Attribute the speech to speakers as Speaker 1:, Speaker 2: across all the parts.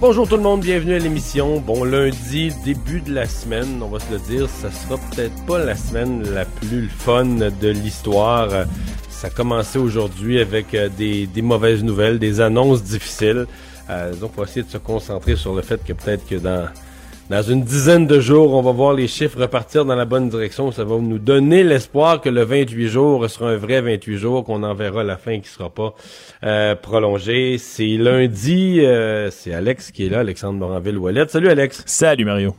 Speaker 1: Bonjour tout le monde, bienvenue à l'émission. Bon lundi, début de la semaine, on va se le dire, ça sera peut-être pas la semaine la plus fun de l'histoire. Ça a commencé aujourd'hui avec euh, des, mauvaises nouvelles, des annonces difficiles. Euh, donc, on va essayer de se concentrer sur le fait que peut-être que dans, dans une dizaine de jours, on va voir les chiffres repartir dans la bonne direction. Ça va nous donner l'espoir que le 28 jours sera un vrai 28 jours, qu'on en verra la fin qui sera pas euh, prolongée. C'est lundi, euh, c'est Alex qui est là, Alexandre Moranville-Ouellet. Salut Alex.
Speaker 2: Salut Mario.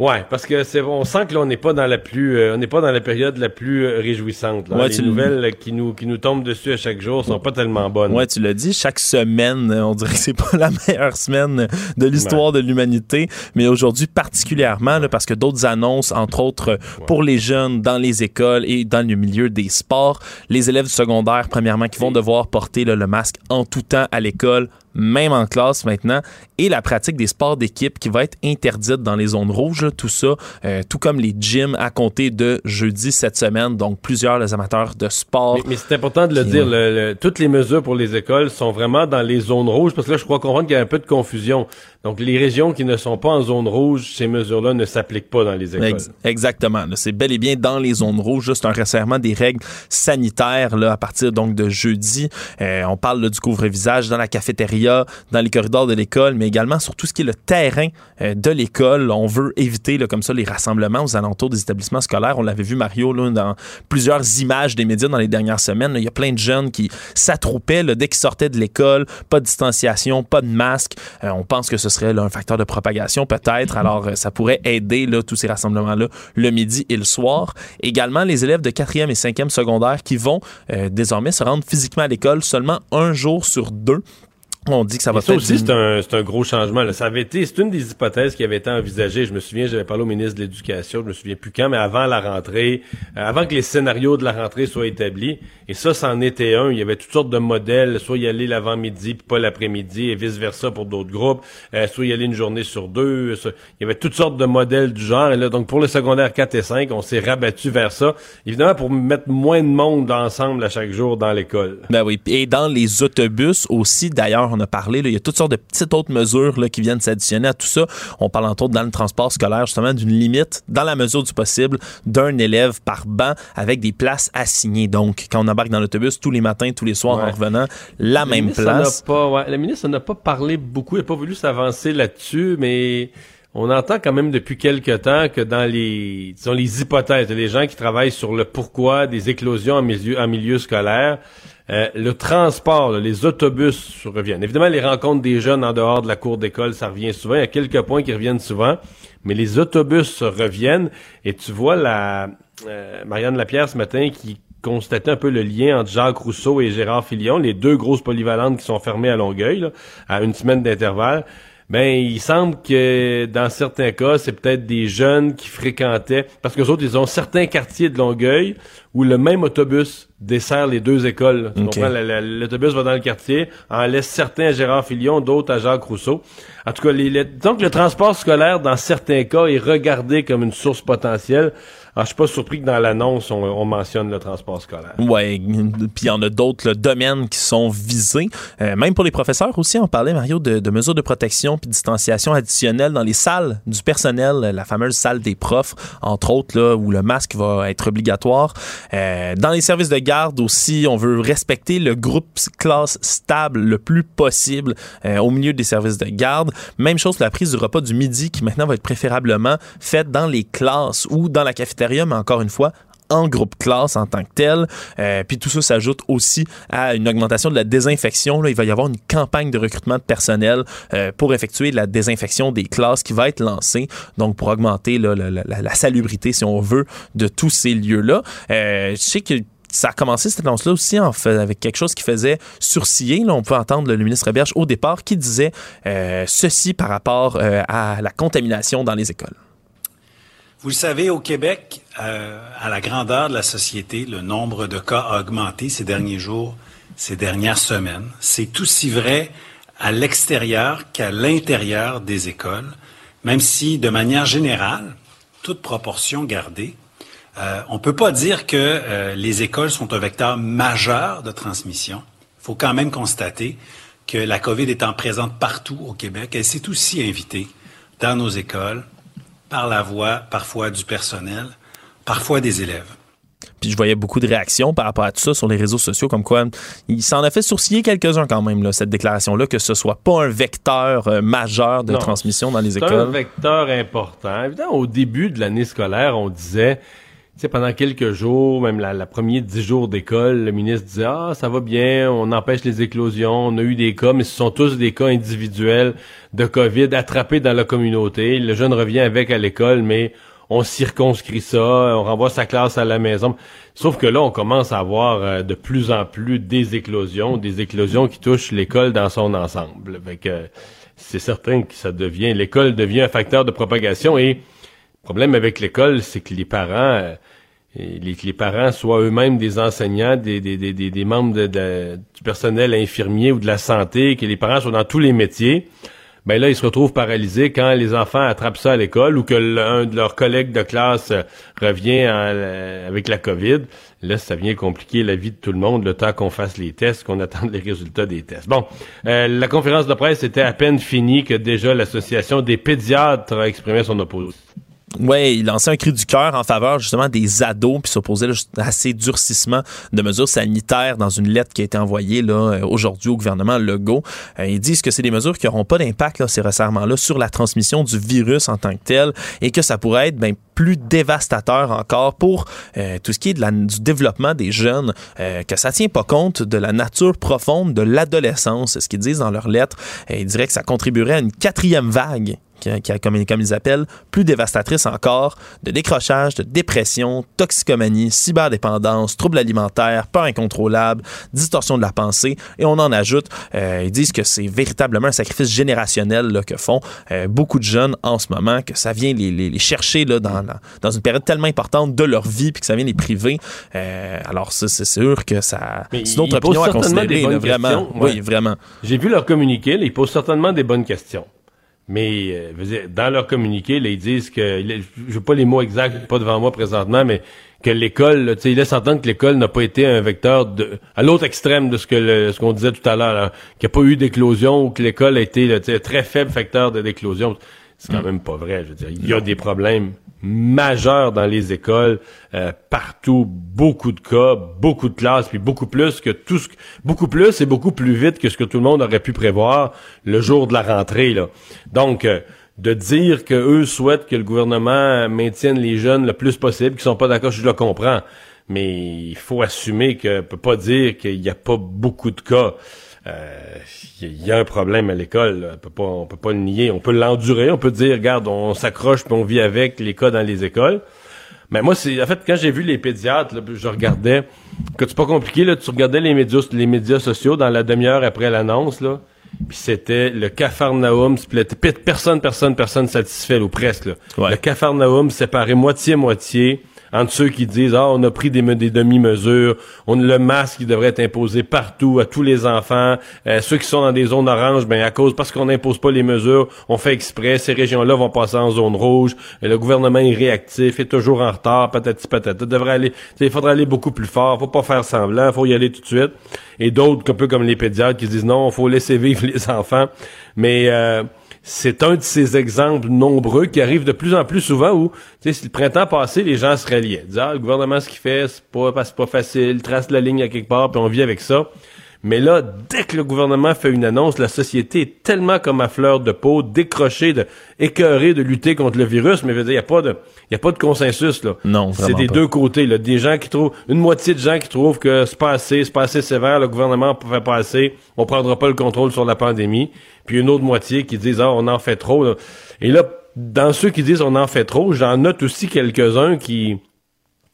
Speaker 1: Ouais, parce que c'est on sent que là on n'est pas dans la plus euh, on n'est pas dans la période la plus euh, réjouissante. Là. Les nouvelles qui nous qui nous tombent dessus à chaque jour sont pas tellement bonnes.
Speaker 2: Ouais, tu l'as dit, chaque semaine, on dirait que c'est pas la meilleure semaine de l'histoire de l'humanité, mais aujourd'hui particulièrement là, parce que d'autres annonces entre autres pour les jeunes dans les écoles et dans le milieu des sports, les élèves du secondaire premièrement qui vont devoir porter là, le masque en tout temps à l'école même en classe maintenant, et la pratique des sports d'équipe qui va être interdite dans les zones rouges, tout ça, euh, tout comme les gyms à compter de jeudi cette semaine, donc plusieurs les amateurs de sport.
Speaker 1: Mais, c'est important de le dire, le, toutes les mesures pour les écoles sont vraiment dans les zones rouges, parce que là, je crois comprendre qu'il y a un peu de confusion. Donc, les régions qui ne sont pas en zone rouge, ces mesures-là ne s'appliquent pas dans les écoles.
Speaker 2: exactement. C'est bel et bien dans les zones rouges. C'est un resserrement des règles sanitaires à partir donc de jeudi. Euh, on parle du couvre-visage dans la cafétéria, dans les corridors de l'école, mais également sur tout ce qui est le terrain euh, de l'école. On veut éviter comme ça les rassemblements aux alentours des établissements scolaires. On l'avait vu, Mario, là, dans plusieurs images des médias dans les dernières semaines. Il y a plein de jeunes qui s'attroupaient dès qu'ils sortaient de l'école. Pas de distanciation, pas de masque. Euh, on pense que ce serait un facteur de propagation peut-être. Alors, euh, ça pourrait aider là, tous ces rassemblements-là le midi et le soir. Également, les élèves de 4e et 5e secondaire qui vont euh, désormais se rendre physiquement à l'école seulement un jour sur deux on dit que ça va
Speaker 1: ça aussi, c'est un, un, gros changement. Là. Ça avait été, c'est une des hypothèses qui avait été envisagée. Je me souviens, j'avais parlé au ministre de l'Éducation, je me souviens plus quand, mais avant la rentrée, euh, avant que les scénarios de la rentrée soient établis. Et ça, c'en était un. Il y avait toutes sortes de modèles, soit y aller l'avant-midi puis pas l'après-midi, et vice-versa pour d'autres groupes, euh, soit y aller une journée sur deux. il y avait toutes sortes de modèles du genre. Et là, donc pour le secondaire 4 et 5, on s'est rabattu vers ça. Évidemment, pour mettre moins de monde ensemble à chaque jour dans l'école.
Speaker 2: Ben oui. Et dans les autobus aussi, d'ailleurs, on a parlé. il y a toutes sortes de petites autres mesures là, qui viennent s'additionner à tout ça. On parle entre autres dans le transport scolaire justement d'une limite, dans la mesure du possible, d'un élève par banc avec des places assignées. Donc, quand on embarque dans l'autobus tous les matins, tous les soirs en revenant, la même place.
Speaker 1: Pas, Le ministre n'a pas parlé beaucoup, il n'a pas voulu s'avancer là-dessus, mais on entend quand même depuis quelque temps que dans les, disons, les hypothèses, les gens qui travaillent sur le pourquoi des éclosions en milieu, scolaire, euh, le transport, les autobus reviennent. Évidemment, les rencontres des jeunes en dehors de la cour d'école, ça revient souvent. Il y a quelques points qui reviennent souvent, mais les autobus reviennent. Et tu vois la euh, Marianne Lapierre ce matin qui constatait un peu le lien entre Jacques Rousseau et Gérard Filion, les deux grosses polyvalentes qui sont fermées à Longueuil, à une semaine d'intervalle. Ben, il semble que dans certains cas, c'est peut-être des jeunes qui fréquentaient, parce que autres, ils ont certains quartiers de Longueuil où le même autobus dessert les deux écoles. L'autobus va dans le quartier, en laisse certains à Gérard Filion, d'autres à Jacques Rousseau. En tout cas, les, donc le transport scolaire, dans certains cas, est regardé comme une source potentielle. Alors, je suis pas surpris que dans l'annonce, on, mentionne le transport scolaire.
Speaker 2: Ouais, puis il y en a d'autres domaines qui sont visés. Euh, même pour les professeurs aussi, on parlait, Mario, de, de mesures de protection puis de distanciation additionnelle dans les salles du personnel, la fameuse salle des profs, entre autres, là, où le masque va être obligatoire. Euh, dans les services de garde aussi, on veut respecter le groupe classe stable le plus possible euh, au milieu des services de garde. Même chose pour la prise du repas du midi qui maintenant va être préférablement faite dans les classes ou dans la cafétéria mais encore une fois, en groupe classe en tant que tel. Euh, puis tout ça s'ajoute aussi à une augmentation de la désinfection. Il va y avoir une campagne de recrutement de personnel euh, pour effectuer la désinfection des classes qui va être lancée, donc pour augmenter la, salubrité, si on veut, de tous ces lieux-là. Euh, je sais que ça a commencé cette annonce-là aussi avec quelque chose qui faisait sourciller. On peut entendre le ministre Berge au départ qui disait ceci par rapport à la contamination dans les écoles.
Speaker 3: Vous le savez, au Québec, euh, à la grandeur de la société, le nombre de cas a augmenté ces derniers jours, ces dernières semaines. C'est aussi vrai à l'extérieur qu'à l'intérieur des écoles, même si, de manière générale, toute proportion gardée, euh, on ne peut pas dire que euh, les écoles sont un vecteur majeur de transmission. Il faut quand même constater que la COVID étant présente partout au Québec, elle s'est aussi invitée dans nos écoles, par la voix parfois du personnel, parfois des élèves.
Speaker 2: Puis je voyais beaucoup de réactions par rapport à tout ça sur les réseaux sociaux, comme quoi il s'en a fait sourciller quelques-uns quand même, là, cette déclaration-là, que ce soit pas un vecteur euh, majeur de transmission dans les écoles. C'est
Speaker 1: un vecteur important. Évidemment, au début de l'année scolaire, on disait, sais, pendant quelques jours, même la, la première dix jours d'école, le ministre disait, ah, ça va bien, on empêche les éclosions, on a eu des cas, mais ce sont tous des cas individuels de COVID attrapés dans la communauté. Le jeune revient avec à l'école, mais on circonscrit ça, on renvoie sa classe à la maison. Sauf que là, on commence à avoir euh, de plus en plus des éclosions, des éclosions qui touchent l'école dans son ensemble. Fait que c'est certain que ça devient, l'école devient un facteur de propagation et le problème avec l'école, c'est que les parents, euh, les, les parents soient eux-mêmes des enseignants, des, membres du personnel infirmier ou de la santé, que les parents soient dans tous les métiers ben là, ils se retrouvent paralysés quand les enfants attrapent ça à l'école ou que l'un de leurs collègues de classe revient euh, avec la COVID. Là, ça vient compliquer la vie de tout le monde le temps qu'on fasse les tests, qu'on attende les résultats des tests. Bon, euh, la conférence de presse était à peine finie que déjà l'Association des pédiatres a exprimé son opposition.
Speaker 2: Oui, il lançait un cri du cœur en faveur justement des ados puis s'opposait à ces durcissements de mesures sanitaires dans une lettre qui a été envoyée là euh, aujourd'hui au gouvernement Legault. Euh, ils disent que c'est des mesures qui n'auront pas d'impact ces resserrements-là sur la transmission du virus en tant que tel et que ça pourrait être ben, plus dévastateur encore pour euh, tout ce qui est du développement des jeunes, que ça tient pas compte de la nature profonde de l'adolescence. C'est ce qu'ils disent dans leur lettre. ils diraient que ça contribuerait à une quatrième vague comme, comme, ils appellent, plus dévastatrice encore, de décrochage, de dépression, toxicomanie, cyberdépendance, troubles alimentaires, peur incontrôlable, distorsion de la pensée, et on en ajoute, euh, ils disent que c'est véritablement un sacrifice générationnel là, que font euh, beaucoup de jeunes en ce moment, que ça vient les, les, les chercher là, dans, dans une période tellement importante de leur vie, puis que ça vient les priver. Euh, alors c'est sûr que ça... C'est notre opinion à considérer, là, vraiment. Oui, vraiment.
Speaker 1: J'ai vu leur communiqué, ils posent certainement des bonnes questions. Mais euh, dans leur communiqué, là, ils disent que, je veux pas les mots exacts, pas devant moi présentement, mais que l'école, tu sais, ils laissent entendre que l'école n'a pas été un vecteur de, à l'autre extrême de ce que ce qu'on disait tout à l'heure, qu'il n'y a pas eu d'éclosion ou que l'école a été un très faible facteur de d'éclosion. C'est quand mm. même pas vrai. Je veux dire, il y a des problèmes majeur dans les écoles, euh, partout, beaucoup de cas, beaucoup de classes, puis beaucoup plus que tout ce beaucoup plus et beaucoup plus vite que ce que tout le monde aurait pu prévoir le jour de la rentrée. Là. Donc, euh, de dire que eux souhaitent que le gouvernement maintienne les jeunes le plus possible, qui sont pas d'accord, je le comprends, mais il faut assumer que peut pas dire qu'il n'y a pas beaucoup de cas il euh, y, a un problème à l'école. On peut pas, on peut pas le nier. On peut l'endurer. On peut dire, regarde, on s'accroche puis on vit avec les cas dans les écoles. Mais moi, c'est en fait quand j'ai vu les pédiatres, je regardais que c'est pas compliqué là. Tu regardais les médias, les médias sociaux dans la demi-heure après l'annonce là. Puis c'était le Cafarnaum Personne, personne, personne satisfait, ou presque. Le Cafarnaum séparé moitié-moitié entre ceux qui disent ah on a pris des, des demi-mesures, on le masque qui devrait être imposé partout à tous les enfants, euh, ceux qui sont dans des zones oranges, ben à cause parce qu'on n'impose pas les mesures, on fait exprès, ces régions-là vont passer en zone rouge, et le gouvernement est réactif, est toujours en retard, patati patata, devrait aller, il faudrait aller beaucoup plus fort, faut pas faire semblant, faut y aller tout de suite. Et d'autres un peu comme les pédiatres qui disent non, faut laisser vivre les enfants, mais euh, c'est un de ces exemples nombreux qui arrivent de plus en plus souvent où, tu sais, le printemps passé, les gens se reliaient. Disaient, ah, le gouvernement, ce qu'il fait, c'est pas, c'est pas facile, trace la ligne à quelque part, puis on vit avec ça. Mais là, dès que le gouvernement fait une annonce, la société est tellement comme à fleur de peau, décrochée, de, écœurée de lutter contre le virus. Mais il n'y a pas de, y a pas de consensus, là.
Speaker 2: Non,
Speaker 1: C'est des deux côtés, là. Des gens qui trouvent, une moitié de gens qui trouvent que c'est pas assez, c'est pas assez sévère, le gouvernement ne fait pas assez, on prendra pas le contrôle sur la pandémie. Puis une autre moitié qui disent, ah, on en fait trop, Et là, dans ceux qui disent on en fait trop, j'en note aussi quelques-uns qui,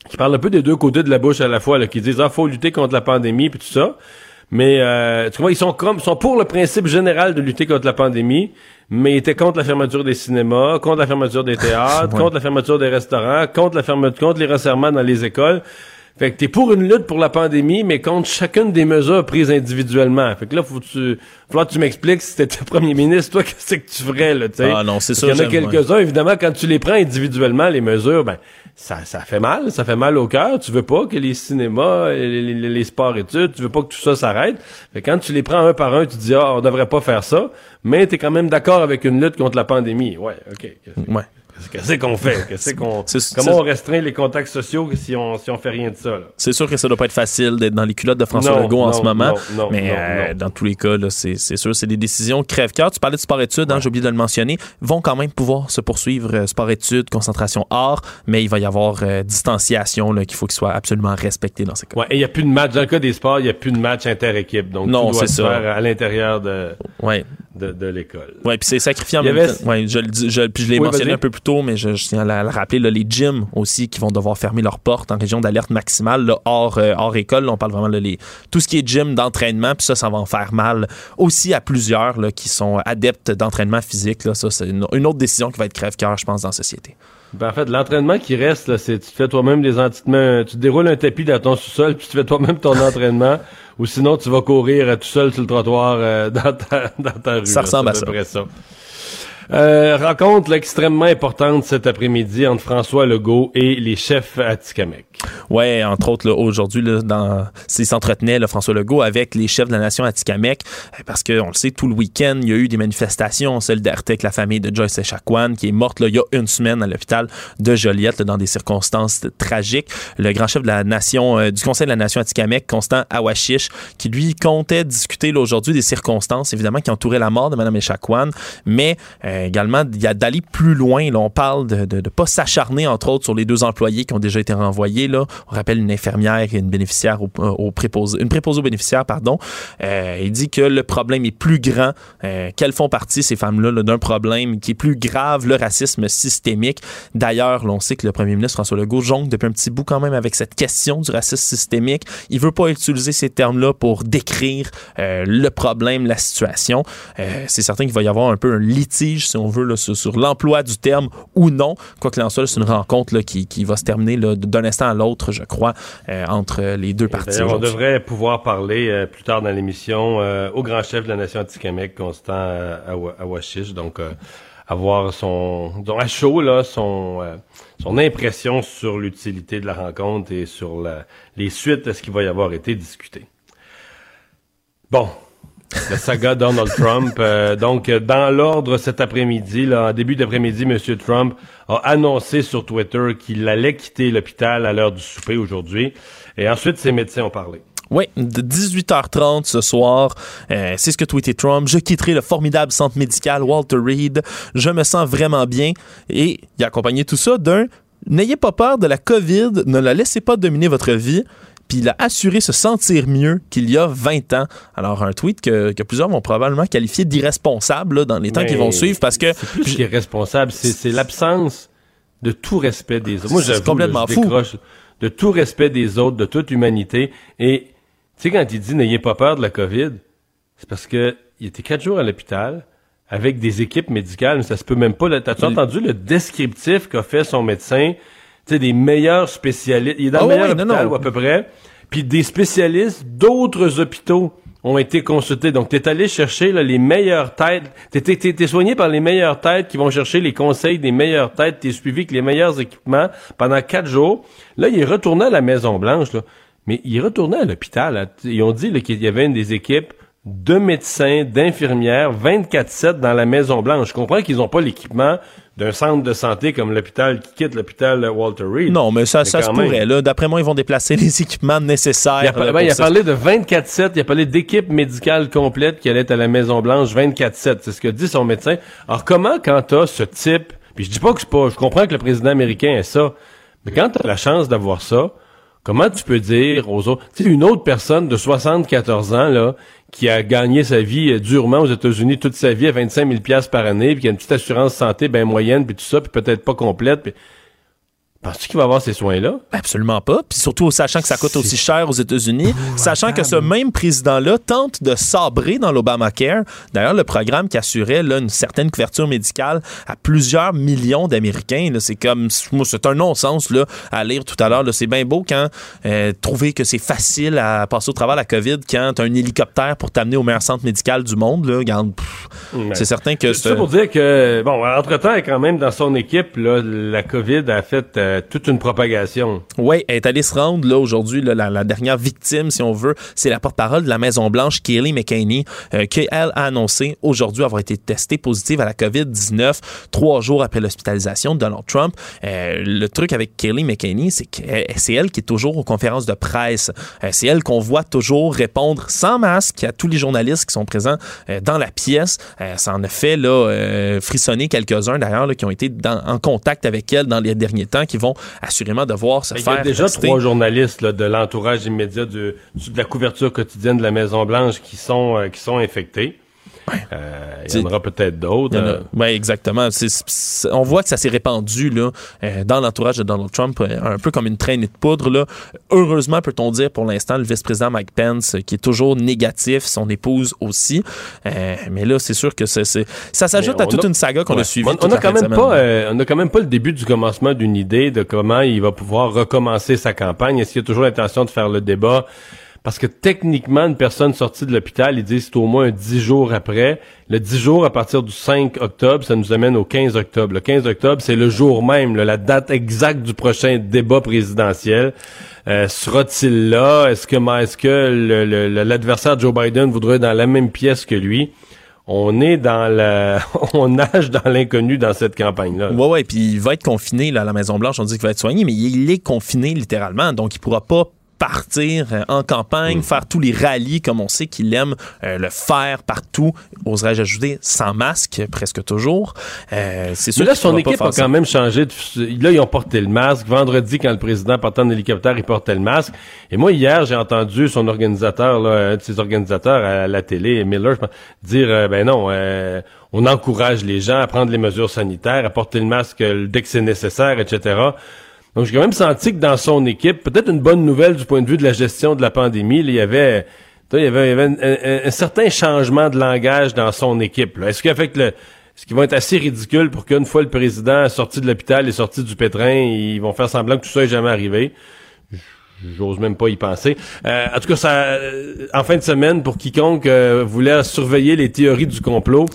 Speaker 1: qui parlent un peu des deux côtés de la bouche à la fois, là, qui disent, ah, faut lutter contre la pandémie, puis tout ça. Mais euh, tu vois, ils sont comme, sont pour le principe général de lutter contre la pandémie, mais ils étaient contre la fermeture des cinémas, contre la fermeture des théâtres, contre la fermeture des restaurants, contre la fermeture, contre les resserrements dans les écoles. Fait que t'es pour une lutte pour la pandémie, mais contre chacune des mesures prises individuellement. Fait que là, faut que tu, faut que tu m'expliques si t'étais premier ministre, toi, qu'est-ce que tu ferais, là, tu sais?
Speaker 2: Ah non, c'est ça.
Speaker 1: Il y en a quelques-uns, évidemment, quand tu les prends individuellement, les mesures, ben, ça, ça fait mal, ça fait mal au cœur. Tu veux pas que les cinémas, les, les, les sports-études, tu veux pas que tout ça s'arrête. Fait quand tu les prends un par un, tu dis, ah, on devrait pas faire ça, mais t'es quand même d'accord avec une lutte contre la pandémie. Ouais, OK.
Speaker 2: Ouais.
Speaker 1: Qu'est-ce qu'on fait? Qu'est-ce qu'on, comment on restreint les contacts sociaux si on, si on fait rien de ça?
Speaker 2: C'est sûr que ça doit pas être facile d'être dans les culottes de François Legault en ce moment. mais euh, dans tous les cas, c'est, sûr, c'est des décisions crève-cœur. Tu parlais de sport-études, hein, j'ai oublié de le mentionner. Vont quand même pouvoir se poursuivre euh, sport-études, concentration art, mais il va y avoir euh, distanciation qu'il faut qu'il soit absolument respecté dans ces cas.
Speaker 1: Ouais, et il n'y a plus de match. Dans le cas des sports, il n'y a plus de match inter-équipe. Donc, non, tout doit se faire à l'intérieur de,
Speaker 2: ouais.
Speaker 1: De, l'école.
Speaker 2: Oui, puis c'est sacrifiant. même temps. Ouais, je, je, puis je l'ai mentionné un peu plus tôt, mais je, tiens à le rappeler, là, les gyms aussi qui vont devoir fermer leurs portes en région d'alerte maximale, hors, euh, hors école. on parle vraiment de les, tout ce qui est gym d'entraînement, puis ça, ça va en faire mal aussi à plusieurs là, qui sont adeptes d'entraînement physique. Là, ça, c'est une, autre décision qui va être crève-cœur, je pense, dans la société.
Speaker 1: Ben, en fait, l'entraînement qui reste, là, c'est tu fais toi-même des entraînements, tu déroules un tapis dans ton sous-sol, puis tu fais toi-même ton entraînement, ou sinon tu vas courir tout seul sur le trottoir euh, dans, ta, dans ta rue.
Speaker 2: Ça ressemble à ça.
Speaker 1: Euh, rencontre extrêmement importante cet après-midi entre François Legault et les chefs Atikamek.
Speaker 2: Ouais, entre autres aujourd'hui dans s'il s'entretenait François Legault avec les chefs de la nation Atikamek euh, parce que on le sait tout le week-end il y a eu des manifestations solidarité avec la famille de Joyce Echaquan qui est morte là, il y a une semaine à l'hôpital de Joliette dans des circonstances tragiques. Le grand chef de la nation euh, du Conseil de la nation Atikamek, Constant Awashish, qui lui comptait discuter aujourd'hui des circonstances évidemment qui entouraient la mort de Mme Echaquan, mais euh, également d'aller plus loin. Là, on parle de ne pas s'acharner entre autres sur les deux employés qui ont déjà été renvoyés là on rappelle une infirmière et une bénéficiaire au, au préposé, une préposée aux bénéficiaires, pardon. Euh, il dit que le problème est plus grand, euh, qu'elles font partie, ces femmes-là, d'un problème qui est plus grave, le racisme systémique. D'ailleurs, on sait que le premier ministre François Legault jongle depuis un petit bout quand même avec cette question du racisme systémique. Il veut pas utiliser ces termes-là pour décrire euh, le problème, la situation. c'est certain qu'il va y avoir un peu un litige, si on veut, là, sur, l'emploi du terme ou non. Quoi qu'il en soit, c'est une rencontre là, qui, qui va se terminer d'un instant à l'autre je crois, euh, entre les deux parties.
Speaker 1: On devrait pouvoir parler euh, plus tard dans l'émission euh, au grand chef de la nation anti-Québec, Constant Awashish, donc avoir son, à chaud là, son, son impression sur l'utilité de la rencontre et sur la, les suites de ce qui va y avoir été discuté. Bon, la saga Donald Trump. Euh, donc, dans l'ordre cet après-midi, en début d'après-midi, M. Trump a annoncé sur Twitter qu'il allait quitter l'hôpital à l'heure du souper aujourd'hui. Et ensuite, ses médecins ont parlé.
Speaker 2: Oui, de 18h30 ce soir, euh, c'est ce que tweeté Trump. Je quitterai le formidable centre médical Walter Reed. Je me sens vraiment bien. Et il a accompagné tout ça d'un N'ayez pas peur de la COVID, ne la laissez pas dominer votre vie puis il a assuré se sentir mieux qu'il y a 20 ans. Alors, un tweet que, plusieurs vont probablement qualifier d'irresponsable dans les temps qui vont suivre parce que...
Speaker 1: C'est plus qu'irresponsable, c'est l'absence de tout respect des autres. Moi,
Speaker 2: c'est complètement fou.
Speaker 1: De tout respect des autres, de toute humanité. Et, tu sais, quand il dit « n'ayez pas peur de la COVID », c'est parce que il était quatre jours à l'hôpital avec des équipes médicales, mais ça se peut même pas. T'as-tu entendu le descriptif qu'a fait son médecin sais, des meilleurs spécialistes. Il est dans le ah meilleur hôpital, à peu près. Puis des spécialistes d'autres hôpitaux ont été consultés. Donc, tu es allé chercher là, les meilleures têtes. Tu es, soigné par les meilleures têtes qui vont chercher les conseils des meilleures têtes. Tu es suivi avec les meilleurs équipements pendant quatre jours. Là, il est retourné à la Maison-Blanche. Mais il est retourné à l'hôpital. Ils ont dit qu'il y avait une des équipes de médecins, d'infirmières, 24-7 dans la Maison-Blanche. Je comprends qu'ils n'ont pas l'équipement d'un centre de santé comme l'hôpital qui quitte l'hôpital Walter Reed.
Speaker 2: Non, mais ça, ça se pourrait. Là. D'après moi, ils vont déplacer les équipements nécessaires.
Speaker 1: Il a, il a parlé de 24-7, il a parlé d'équipe médicale complète qui allait être à la Maison-Blanche 24-7. C'est ce que dit son médecin. Alors, comment, quand t'as ce type, puis je dis pas que c'est pas, je comprends que le président américain est ça, mais quand t'as la chance d'avoir ça, comment tu peux dire aux autres, tu sais, une autre personne de 74 ans, là, qui a gagné sa vie euh, durement aux États-Unis toute sa vie à 25 000 par année, puis qui a une petite assurance santé bien moyenne, puis tout ça, puis peut-être pas complète. Puis Penses-tu qu'il va avoir ces soins-là?
Speaker 2: Absolument pas. Puis surtout, sachant que ça coûte aussi cher aux États-Unis, sachant que ce même président-là tente de sabrer dans l'Obamacare, d'ailleurs, le programme qui assurait là, une certaine couverture médicale à plusieurs millions d'Américains. C'est comme, c'est un non-sens là, à lire tout à l'heure. C'est bien beau quand euh, trouver que c'est facile à passer au travers de la COVID quand tu as un hélicoptère pour t'amener au meilleur centre médical du monde. Là. c'est certain que
Speaker 1: c'est... pour dire que, bon, entre-temps, quand même, dans son équipe, là, la COVID a fait... Euh, toute une propagation.
Speaker 2: Oui, elle est allée se rendre là aujourd'hui. La, dernière victime, si on veut, c'est la porte-parole de la Maison Blanche, Kayleigh McEnany, euh, qui a annoncé aujourd'hui avoir été testée positive à la COVID-19 trois jours après l'hospitalisation de Donald Trump. Euh, le truc avec Kayleigh McEnany, c'est que euh, c'est elle qui est toujours aux conférences de presse. c'est elle qu'on voit toujours répondre sans masque à tous les journalistes qui sont présents dans la pièce. ça en a fait là frissonner quelques-uns d'ailleurs qui ont été en contact avec elle dans les derniers temps, qui vont assurément devoir se faire.
Speaker 1: Il y a déjà trois journalistes de l'entourage immédiat de, de, la couverture quotidienne de la Maison Blanche qui sont euh, qui sont infectés. Euh, il y en aura peut-être d'autres. Euh.
Speaker 2: Oui, exactement. on voit que ça s'est répandu là, euh, dans l'entourage de Donald Trump, un peu comme une traînée de poudre. Là. Heureusement, peut-on dire pour l'instant, le vice-président Mike Pence, qui est toujours négatif, son épouse aussi. mais là, c'est sûr que ça s'ajoute à toute une saga qu'on a suivie.
Speaker 1: On, n'a quand même pas, on quand même pas le début du commencement d'une idée de comment il va pouvoir recommencer sa campagne. Est-ce qu'il y a toujours l'intention de faire le débat? Parce que techniquement, une personne sortie de l'hôpital, ils disent c'est au moins 10 jours après. Le 10 jours à partir du 5 octobre, ça nous amène au 15 octobre. Le 15 octobre, c'est le jour même, la date exacte du prochain débat présidentiel. Euh, Sera-t-il là? Est-ce que, est-ce que l'adversaire Joe Biden voudrait être dans la même pièce que lui? on est dans la, on nage dans l'inconnu dans cette campagne-là.
Speaker 2: Ouais, ouais, puis il va être confiné là, à la Maison Blanche. On dit qu'il va être soigné, mais il est confiné littéralement, donc il pourra pas partir euh, en campagne, faire tous les rallyes comme on sait qu'il aime euh, le faire partout, oserais-je ajouter, sans masque, presque toujours.
Speaker 1: Euh, c'est sûr Mais là, son équipe a quand même changé. Là, ils ont porté le masque. Vendredi, quand le président partait en hélicoptère, il portait le masque. Et moi, hier, j'ai entendu son organisateur, là, un de ses organisateurs à la télé, Miller, dire, ben non, on encourage les gens à prendre les mesures sanitaires, à porter le masque dès que c'est nécessaire, etc. Donc, j'ai quand même senti que dans son équipe, peut-être une bonne nouvelle du point de vue de la gestion de la pandémie, il y avait, il y avait, un, certain changement de langage dans son équipe. Est-ce que le, ce qui va être assez ridicule pour qu'une fois le président est sorti de l'hôpital et sorti du pétrin, ils vont faire semblant que tout ça n'est jamais arrivé? J'ose même pas y penser. Euh, en tout cas, ça, en fin de semaine, pour quiconque euh, voulait surveiller les théories du complot,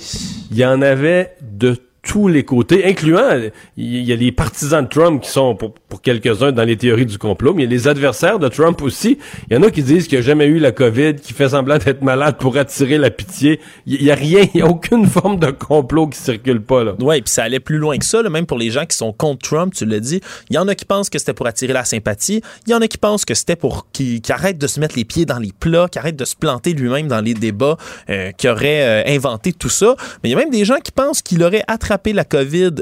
Speaker 1: il y en avait de tous les côtés, incluant, il y a les partisans de Trump qui sont, pour, pour quelques-uns, dans les théories du complot, mais il y a les adversaires de Trump aussi. Il y en a qui disent qu'il n'y a jamais eu la COVID, qui fait semblant d'être malade pour attirer la pitié. Il y, a rien, il y a aucune forme de complot qui circule pas, là.
Speaker 2: Ouais, puis ça allait plus loin que ça, là, même pour les gens qui sont contre Trump, tu l'as dit. Il y en a qui pensent que c'était pour attirer la sympathie. Il y en a qui pensent que c'était pour qu'il arrête de se mettre les pieds dans les plats, qu'il arrête de se planter lui-même dans les débats, euh, qu'il aurait euh, inventé tout ça. Mais il y a même des gens qui pensent qu'il aurait attrapé la COVID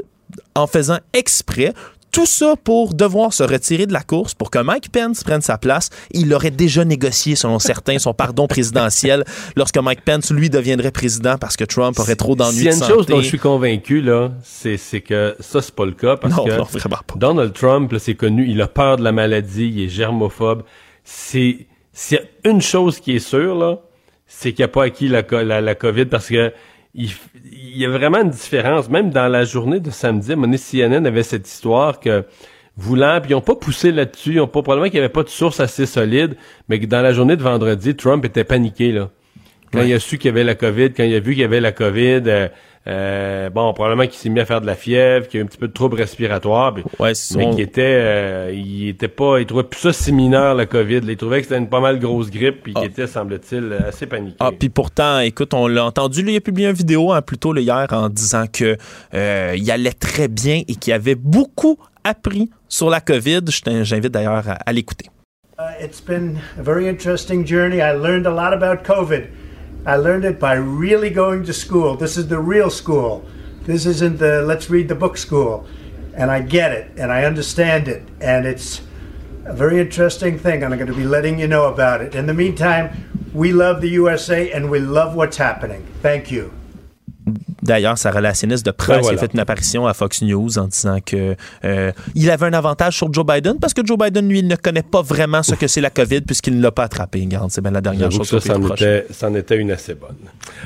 Speaker 2: en faisant exprès. Tout ça pour devoir se retirer de la course, pour que Mike Pence prenne sa place. Il aurait déjà négocié, selon certains, son pardon présidentiel lorsque Mike Pence, lui, deviendrait président parce que Trump aurait trop d'ennuis de
Speaker 1: santé. une chose dont je suis convaincu, là, c'est, que ça, c'est pas le cas parce que Donald Trump, c'est connu, il a peur de la maladie, il est germophobe. C'est, s'il y a une chose qui est sûre, là, c'est qu'il n'a pas acquis la, la, la COVID parce que il, y a vraiment une différence. Même dans la journée de samedi, mon CNN avait cette histoire que voulant, puis ils n'ont pas poussé là-dessus, ils ont pas probablement qu'il n'y avait pas de source assez solide, mais que dans la journée de vendredi, Trump était paniqué là. Quand il a su qu'il y avait la COVID, quand il a vu qu'il y avait la COVID, euh, euh, bon, probablement qu'il s'est mis à faire de la fièvre, qu'il a eu un petit peu de troubles respiratoires, mais qu'il était, euh, il était pas, il trouvait plus ça si mineur la COVID. Il trouvait que c'était une pas mal grosse grippe, puis qu'il ah. était, semble-t-il, assez paniqué.
Speaker 2: Ah, puis pourtant, écoute, on l'a entendu, lui, il a publié une vidéo hein, plus tôt hier en disant que euh, il allait très bien et qu'il avait beaucoup appris sur la COVID. J'invite d'ailleurs à, à l'écouter.
Speaker 4: Uh, it's been a very interesting journey. I learned a lot about COVID. I learned it by really going to school. This is the real school. This isn't the let's read the book school. And I get it and I understand it. And it's a very interesting thing. And I'm going to be letting you know about it. In the meantime, we love the USA and we love what's happening. Thank you.
Speaker 2: D'ailleurs, sa relationniste de presse
Speaker 1: Ben
Speaker 2: a fait une apparition à Fox News en disant que euh, il avait un avantage sur Joe Biden parce que Joe Biden, lui, il ne connaît pas vraiment ce que c'est la COVID puisqu'il ne l'a pas attrapé. Regarde, c'est bien la dernière chose
Speaker 1: que ça,
Speaker 2: reprocher.
Speaker 1: était, une assez bonne.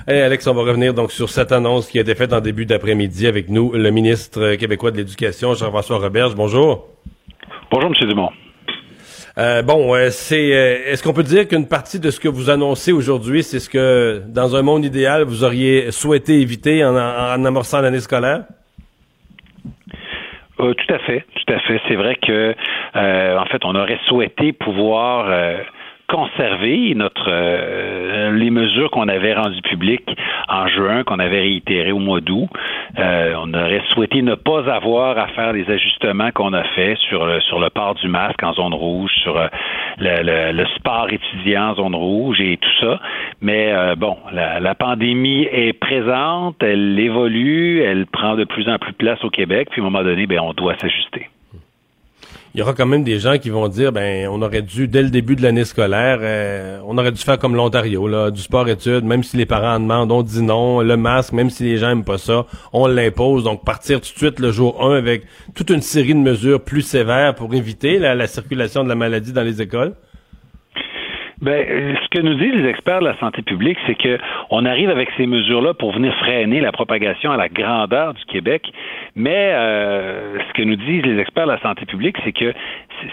Speaker 1: Hey, Alex, on va revenir donc sur cette annonce qui a été faite en début d'après-midi avec nous, le ministre québécois de l'Éducation, Jean-François Roberge. Bonjour.
Speaker 5: Bonjour, M. Dumont.
Speaker 1: Euh, bon, euh, c'est. euh, est-ce qu'on peut dire qu'une partie de ce que vous annoncez aujourd'hui, c'est ce que, dans un monde idéal, vous auriez souhaité éviter en, en, en amorçant l'année scolaire?
Speaker 5: Euh, tout à fait, tout à fait. C'est vrai que, euh, en fait, on aurait souhaité pouvoir euh, conserver notre euh, les mesures qu'on avait rendues publiques en juin, qu'on avait réitérées au mois d'août. Euh, on aurait souhaité ne pas avoir à faire les ajustements qu'on a fait sur le, sur le port du masque en zone rouge, sur euh, le, le, sport étudiant en zone rouge et tout ça. Mais euh, bon, la, la pandémie est présente, elle évolue, elle prend de plus en plus place au Québec, puis à un moment donné, ben, on doit s'ajuster.
Speaker 1: Il y aura quand même des gens qui vont dire, ben, on aurait dû, dès le début de l'année scolaire, euh, on aurait dû faire comme l'Ontario, là, du sport-études, même si les parents en demandent, on dit non, le masque, même si les gens aiment pas ça, on l'impose. Donc, partir tout de suite le jour 1 avec toute une série de mesures plus sévères pour éviter la, la circulation de la maladie dans les écoles.
Speaker 5: Ben, euh, ce que nous disent les experts de la santé publique, c'est que on arrive avec ces mesures-là pour venir freiner la propagation à la grandeur du Québec. Mais euh, ce que nous disent les experts de la santé publique, c'est que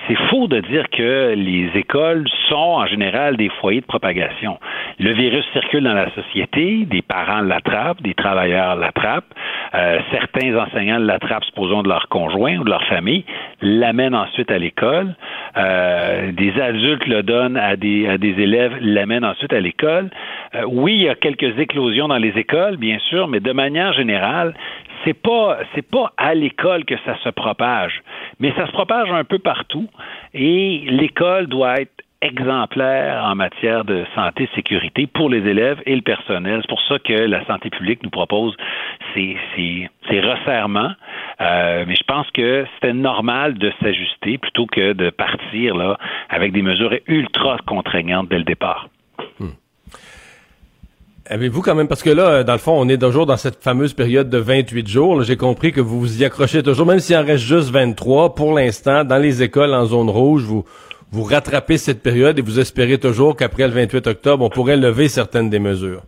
Speaker 5: c'est- faux de dire que les écoles sont en général des foyers de propagation. Le virus circule dans la société, des parents l'attrapent, des travailleurs l'attrapent, euh, certains enseignants l'attrapent, supposons, de leur conjoint ou de leur famille, l'amènent ensuite à l'école, euh, des adultes le donnent à des, des élèves, l'amènent ensuite à l'école. Euh, oui, il y a quelques éclosions dans les écoles, bien sûr, mais de manière générale, c'est pas c'est pas à l'école que ça se propage, mais ça se propage un peu partout et l'école doit être exemplaire en matière de santé sécurité pour les élèves et le personnel. C'est pour ça que la santé publique nous propose ces, ces, ces resserrements. Euh, mais je pense que c'était normal de s'ajuster plutôt que de partir là avec des mesures ultra contraignantes dès le départ.
Speaker 1: Avez-vous quand même, parce que là, dans le fond, on est toujours dans cette fameuse période de 28 jours. J'ai compris que vous vous y accrochez toujours, même s'il en reste juste 23 pour l'instant, dans les écoles en zone rouge, vous, vous rattrapez cette période et vous espérez toujours qu'après le 28 octobre, on pourrait lever certaines des mesures.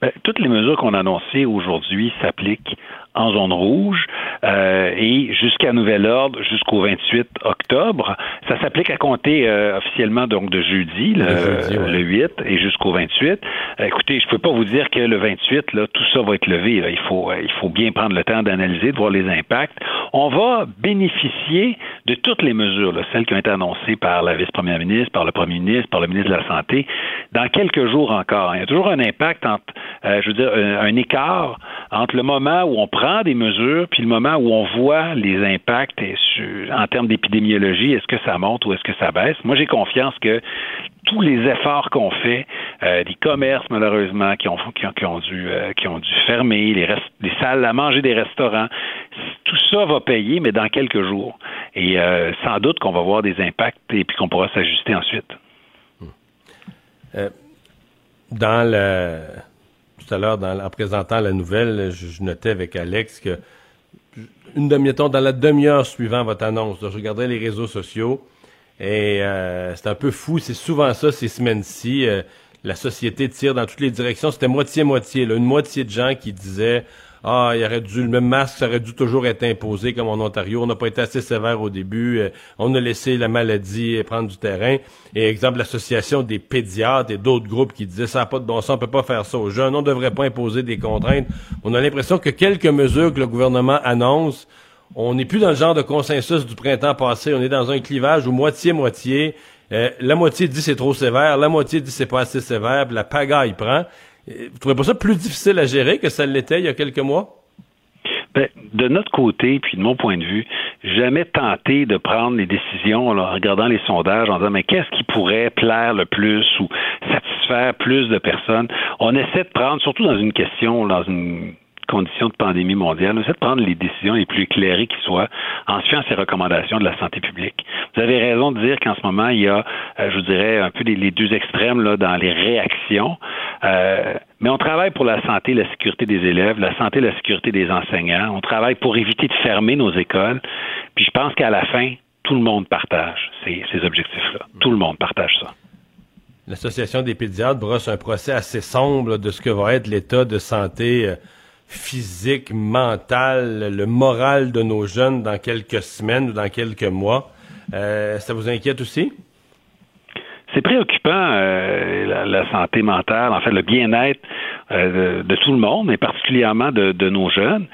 Speaker 5: Ben, toutes les mesures qu'on a annoncées aujourd'hui s'appliquent en zone rouge euh, et jusqu'à nouvel ordre jusqu'au 28 octobre. Ça s'applique à compter euh, officiellement donc de jeudi, le,
Speaker 1: Le jeudi, ouais.
Speaker 5: le 8 et jusqu'au 28. Euh, écoutez, je peux pas vous dire que le 28 là tout ça va être levé. là. Il faut euh, il faut bien prendre le temps d'analyser, de voir les impacts. On va bénéficier de toutes les mesures, là, celles qui ont été annoncées par la vice-première ministre, par le premier ministre, par le ministre de la Santé, dans quelques jours encore. Il y a toujours un impact entre, euh, je veux dire, un, un écart entre le moment où on prend des mesures puis le moment où on voit les impacts en termes d'épidémiologie, est-ce que ça monte ou est-ce que ça baisse? Moi, j'ai confiance que tous les efforts qu'on fait, euh, des commerces malheureusement qui ont dû euh, qui ont dû fermer, les, les salles à manger des restaurants, tout ça va payer, mais dans quelques jours. Et euh, sans doute qu'on va voir des impacts et puis qu'on pourra s'ajuster ensuite.
Speaker 1: Dans le, à l'heure, en présentant la nouvelle, je, notais avec Alex que une demi mettons, dans la demi-heure suivant votre annonce, je regardais les réseaux sociaux et euh, c'est un peu fou. C'est souvent ça ces semaines-ci. euh, la société tire dans toutes les directions. C'était moitié-moitié. Une moitié de gens qui disaient ah, il aurait dû, le même masque, ça aurait dû toujours être imposé comme en Ontario. On n'a pas été assez sévère au début. euh, on a laissé la maladie euh, prendre du terrain. Et exemple, l'association des pédiatres et d'autres groupes qui disaient ça n'a pas de bon sens, on peut pas faire ça aux jeunes, on ne devrait pas imposer des contraintes. On a l'impression que quelques mesures que le gouvernement annonce, on n'est plus dans le genre de consensus du printemps passé. On est dans un clivage où moitié-moitié. euh, la moitié dit c'est trop sévère, la moitié dit c'est pas assez sévère, puis la pagaille prend. Vous trouvez pas ça plus difficile à gérer que ça l'était il y a quelques mois?
Speaker 5: Ben, de notre côté, puis de mon point de vue, jamais tenté de prendre les décisions en regardant les sondages, en disant mais qu'est-ce qui pourrait plaire le plus ou satisfaire plus de personnes? On essaie de prendre, surtout dans une question, dans une conditions de pandémie mondiale, on essaie de prendre les décisions les plus éclairées qui soient en suivant ces recommandations de la santé publique. Vous avez raison de dire qu'en ce moment, il y a, euh, je vous dirais, un peu les, deux extrêmes là, dans les réactions. Euh, mais on travaille pour la santé et la sécurité des élèves, la santé et la sécurité des enseignants. On travaille pour éviter de fermer nos écoles. Puis je pense qu'à la fin, tout le monde partage ces, ces objectifs-là. Tout le monde partage ça.
Speaker 1: L'Association des pédiatres brosse un procès assez sombre de ce que va être l'état de santé euh, physique, mental, le moral de nos jeunes dans quelques semaines ou dans quelques mois. Euh, ça vous inquiète aussi?
Speaker 5: C'est préoccupant, euh, la, santé mentale, en fait, le bien-être de, tout le monde, et particulièrement de nos jeunes.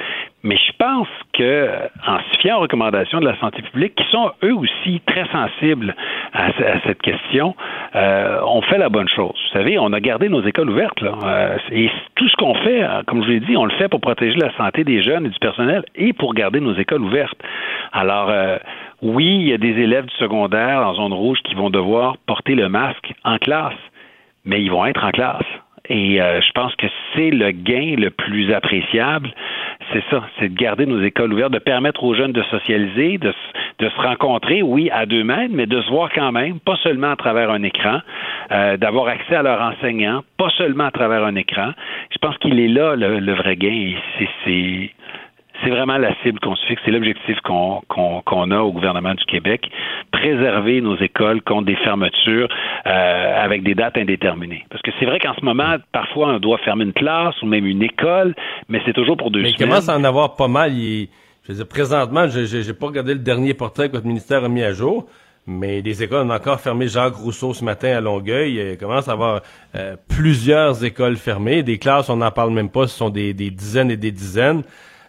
Speaker 5: Mais je pense que, en se fiant aux recommandations de la santé publique, qui sont eux aussi très sensibles à, cette question, euh, on fait la bonne chose. Vous savez, on a gardé nos écoles ouvertes. Là, euh, et tout ce qu'on fait, euh, comme je l'ai dit, on le fait pour protéger la santé des jeunes et du personnel et pour garder nos écoles ouvertes. Alors, oui, il y a des élèves du secondaire en zone rouge qui vont devoir porter le masque en classe, mais ils vont être en classe. Et euh, je pense que c'est le gain le plus appréciable. C'est ça, c'est de garder nos écoles ouvertes, de permettre aux jeunes de socialiser, de, de se rencontrer, oui, à deux mètres, mais de se voir quand même, pas seulement à travers un écran, euh, d'avoir accès à leurs enseignants, pas seulement à travers un écran. Je pense qu'il est là le, le vrai gain. C'est c'est vraiment la cible qu'on se fixe, c'est l'objectif qu'on a au gouvernement du Québec, préserver nos écoles contre des fermetures euh, avec des dates indéterminées. Parce que c'est vrai qu'en ce moment, parfois, on doit fermer une classe ou même une école, mais c'est toujours pour deux
Speaker 1: mais
Speaker 5: semaines.
Speaker 1: Mais il commence à en avoir pas mal. je veux dire, présentement, je n'ai pas regardé le dernier portrait que votre ministère a mis à jour, mais les écoles ont encore fermé Jacques Rousseau ce matin à Longueuil. Il commence à avoir euh, plusieurs écoles fermées. Des classes, on n'en parle même pas, ce sont des, des dizaines et des dizaines.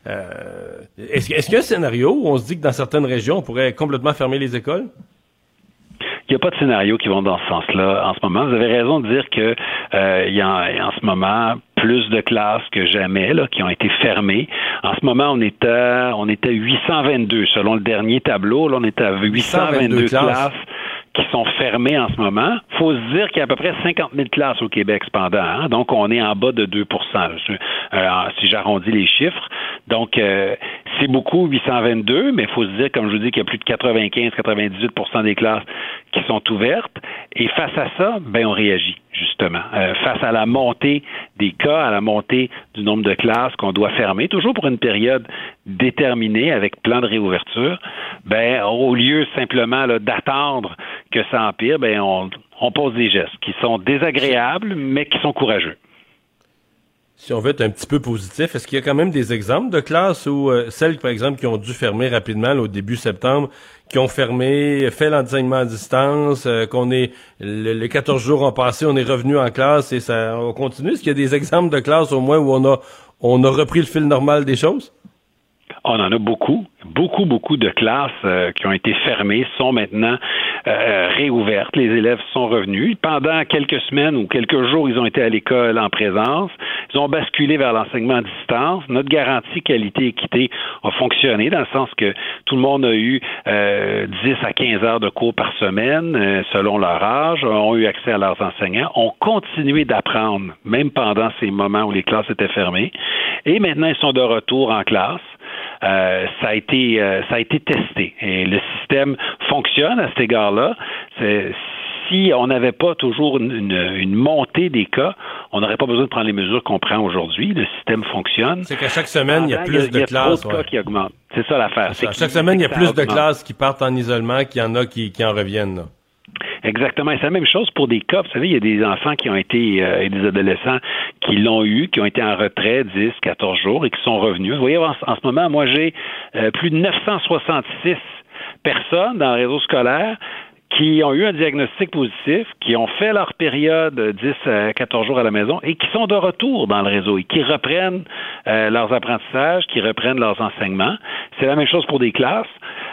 Speaker 1: Euh, est-ce, qu'il y a un scénario où on se dit que dans certaines régions, on pourrait complètement fermer les écoles?
Speaker 5: Il n'y a pas de scénario qui vont dans ce sens-là en ce moment. Vous avez raison de dire que euh, il y a en ce moment plus de classes que jamais là, qui ont été fermées. En ce moment, on est à, on est à 822 selon le dernier tableau. Là, on est à 822, classes qui sont fermées en ce moment. Il faut se dire qu'il y a à peu près 50 000 classes au Québec cependant. Hein. Donc, on est en bas de 2% euh, si j'arrondis les chiffres. Donc, euh, c'est beaucoup, 822, mais il faut se dire, comme je vous dis, qu'il y a plus de 95-98% des classes qui sont ouvertes. Et face à ça, ben, on réagit, justement. Euh, face à la montée des cas, à la montée du nombre de classes qu'on doit fermer, toujours pour une période déterminée avec plan de réouverture, ben, au lieu simplement d'attendre que ça empire, ben, on, on pose des gestes qui sont désagréables, mais qui sont courageux
Speaker 1: si on veut être un petit peu positif, est-ce qu'il y a quand même des exemples de classes où euh, celles, par exemple, qui ont dû fermer rapidement au début septembre, qui ont fermé, fait l'enseignement à distance, euh, qu'on est les 14 jours ont passé, on est revenu en classe et ça on continue? Est-ce qu'il y a des exemples de classes au moins où on a on a repris le fil normal des choses?
Speaker 5: On en a beaucoup, beaucoup, beaucoup de classes euh, qui ont été fermées sont maintenant euh, réouvertes. Les élèves sont revenus. Pendant quelques semaines ou quelques jours, ils ont été à l'école en présence. Ils ont basculé vers l'enseignement à distance. Notre garantie qualité-équité a fonctionné dans le sens que tout le monde a eu euh, 10 à 15 heures de cours par semaine euh, selon leur âge, ont eu accès à leurs enseignants, ont continué d'apprendre même pendant ces moments où les classes étaient fermées. Et maintenant, ils sont de retour en classe. Euh, ça a été euh, ça a été testé et le système fonctionne à cet égard-là. Si on n'avait pas toujours une, montée des cas, on n'aurait pas besoin de prendre les mesures qu'on prend aujourd'hui. Le système fonctionne.
Speaker 1: C'est qu'à chaque semaine, il y a plus de classes.
Speaker 5: cas qui augmentent. C'est ça l'affaire.
Speaker 1: Chaque semaine, il y a plus de classes qui partent en isolement qu'il y en a qui, qui en reviennent. Là.
Speaker 5: Exactement. C'est la même chose pour des cas. Vous savez, il y a des enfants qui ont été, euh, et des adolescents qui l'ont eu, qui ont été en retrait 10, 14 jours et qui sont revenus. Vous voyez, en, ce moment, moi, j'ai euh, plus de 966 personnes dans le réseau scolaire qui ont eu un diagnostic positif, qui ont fait leur période 10 à 14 jours à la maison et qui sont de retour dans le réseau et qui reprennent euh, leurs apprentissages, qui reprennent leurs enseignements. C'est la même chose pour des classes.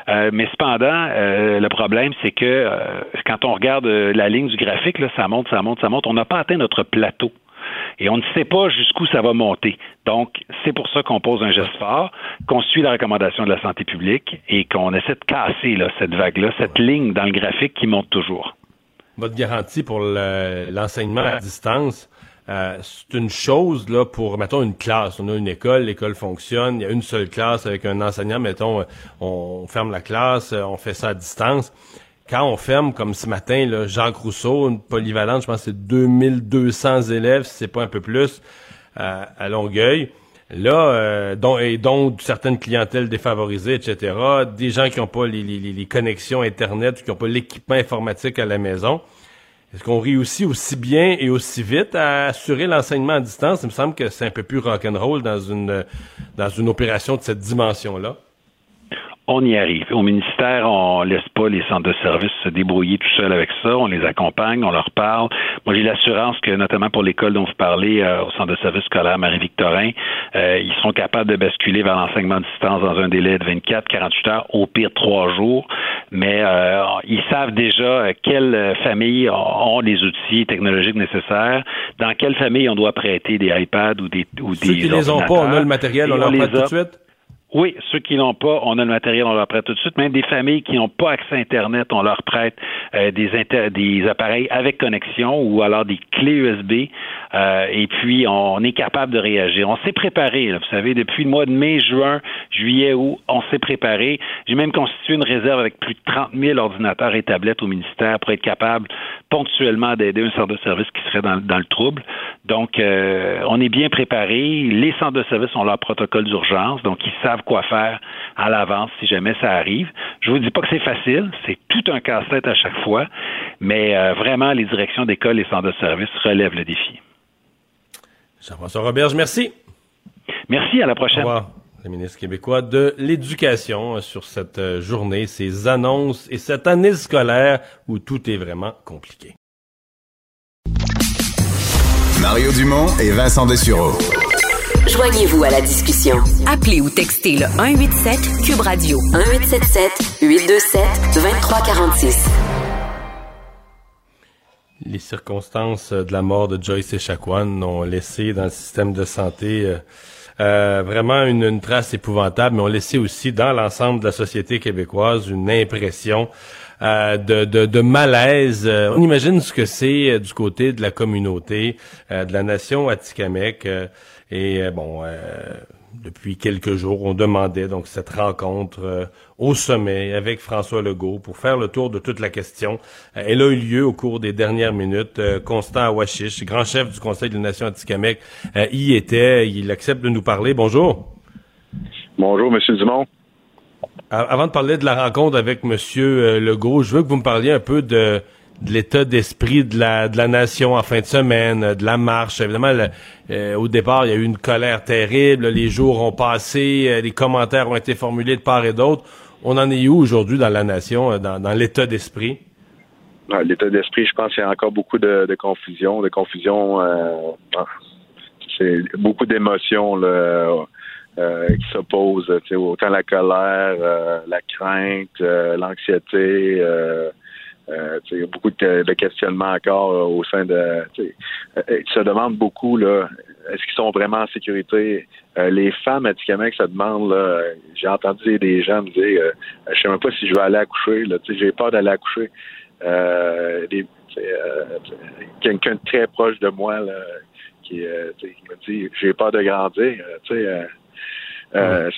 Speaker 5: Euh, mais cependant, euh, le problème, c'est que quand on regarde la ligne du graphique, ça monte, ça monte, ça monte. On n'a pas atteint notre plateau. Et on ne sait pas jusqu'où ça va monter. Donc, c'est pour ça qu'on pose un geste fort, qu'on suit la recommandation de la santé publique et qu'on essaie de casser cette vague-là, cette ligne dans le graphique qui monte toujours.
Speaker 1: Votre garantie pour l'enseignement à distance, euh, c'est une chose là pour mettons une classe. On a une école, l'école fonctionne, il y a une seule classe avec un enseignant. Mettons, on ferme la classe, on fait ça à distance. Quand on ferme, comme ce matin, là, Jacques Rousseau, une polyvalente, je pense que c'est 2200 élèves, si c'est pas un peu plus, à Longueuil. Là, euh, dont, et dont certaines clientèles défavorisées, etc., des gens qui n'ont pas les, connexions Internet, qui n'ont pas l'équipement informatique à la maison. Est-ce qu'on réussit aussi bien et aussi vite à assurer l'enseignement à distance? Il me semble que c'est un peu plus rock'n'roll dans une, dans une opération de cette dimension-là
Speaker 5: on y arrive. Au ministère, on laisse pas les centres de services se débrouiller tout seuls avec ça. On les accompagne, on leur parle. Moi, j'ai l'assurance que, notamment pour l'école dont vous parlez, euh, au centre de services scolaire Marie-Victorin, euh, ils seront capables de basculer vers l'enseignement à distance dans un délai de 24, 48 heures, au pire trois jours. Mais euh, ils savent déjà quelles familles ont les outils technologiques nécessaires, dans quelle famille on doit prêter des iPads ou des ou
Speaker 1: Ceux qui les ont pas, on a le matériel, on, leur prête tout de suite?
Speaker 5: Oui, ceux qui n'ont pas, on a le matériel, on leur prête tout de suite. Même des familles qui n'ont pas accès à Internet, on leur prête euh, des, des appareils avec connexion ou alors des clés USB. Euh, et puis, on est capable de réagir. On s'est préparé, vous savez, depuis le mois de mai, juin, juillet, août, on s'est préparé. J'ai même constitué une réserve avec plus de 30 000 ordinateurs et tablettes au ministère pour être capable ponctuellement d'aider un centre de service qui serait dans, le trouble. Donc, euh, on est bien préparé. Les centres de service ont leur protocole d'urgence, donc ils savent quoi faire à l'avance si jamais ça arrive. Je vous dis pas que c'est facile, c'est tout un casse-tête à chaque fois, mais euh, vraiment, les directions d'école et centres de services relèvent le défi.
Speaker 1: Jean-François Roberge, merci.
Speaker 5: Merci, à la prochaine.
Speaker 1: Au revoir. Le ministre québécois de l'Éducation euh, sur cette euh, journée, ces annonces et cette année scolaire où tout est vraiment compliqué.
Speaker 6: Mario Dumont et Vincent Dessureau.
Speaker 7: Joignez-vous à la discussion. Appelez ou textez le 187 Cube Radio 1877 827 2346.
Speaker 1: Les circonstances de la mort de Joyce Echaquan ont laissé dans le système de santé euh, euh, vraiment une, trace épouvantable, mais ont laissé aussi dans l'ensemble de la société québécoise une impression euh, de, de, malaise. on imagine ce que c'est du côté de la communauté, de la nation Atikamek. Et euh, bon, euh, depuis quelques jours, on demandait donc cette rencontre euh, au sommet avec François Legault pour faire le tour de toute la question. elle a eu lieu au cours des dernières minutes. Constant Awashish, grand chef du Conseil des Nations Atikamek, y était. Il accepte de nous parler. Bonjour.
Speaker 8: Bonjour, Monsieur Dumont.
Speaker 1: Avant de parler de la rencontre avec Monsieur Legault, je veux que vous me parliez un peu de de l'état d'esprit de la, de la nation en fin de semaine, de la marche. Évidemment, euh, au départ, il y a eu une colère terrible. Les jours ont passé, euh, les commentaires ont été formulés de part et d'autre. On en est où aujourd'hui dans la nation, euh, dans, dans l'état d'esprit?
Speaker 8: L'état d'esprit, je pense qu'il y a encore beaucoup de, de confusion, de confusion. c'est beaucoup d'émotions qui s'opposent. Autant la colère, la crainte, l'anxiété. Euh, il y a beaucoup de, questionnements encore euh, au sein de. Euh, ils se demandent beaucoup là, est-ce qu'ils sont vraiment en sécurité? les femmes à Tikamek se demandent, là, j'ai entendu des gens me dire je sais même pas si je vais aller accoucher, là, j'ai peur d'aller accoucher. quelqu'un de très proche de moi là, qui, qui me dit j'ai peur de grandir. Euh,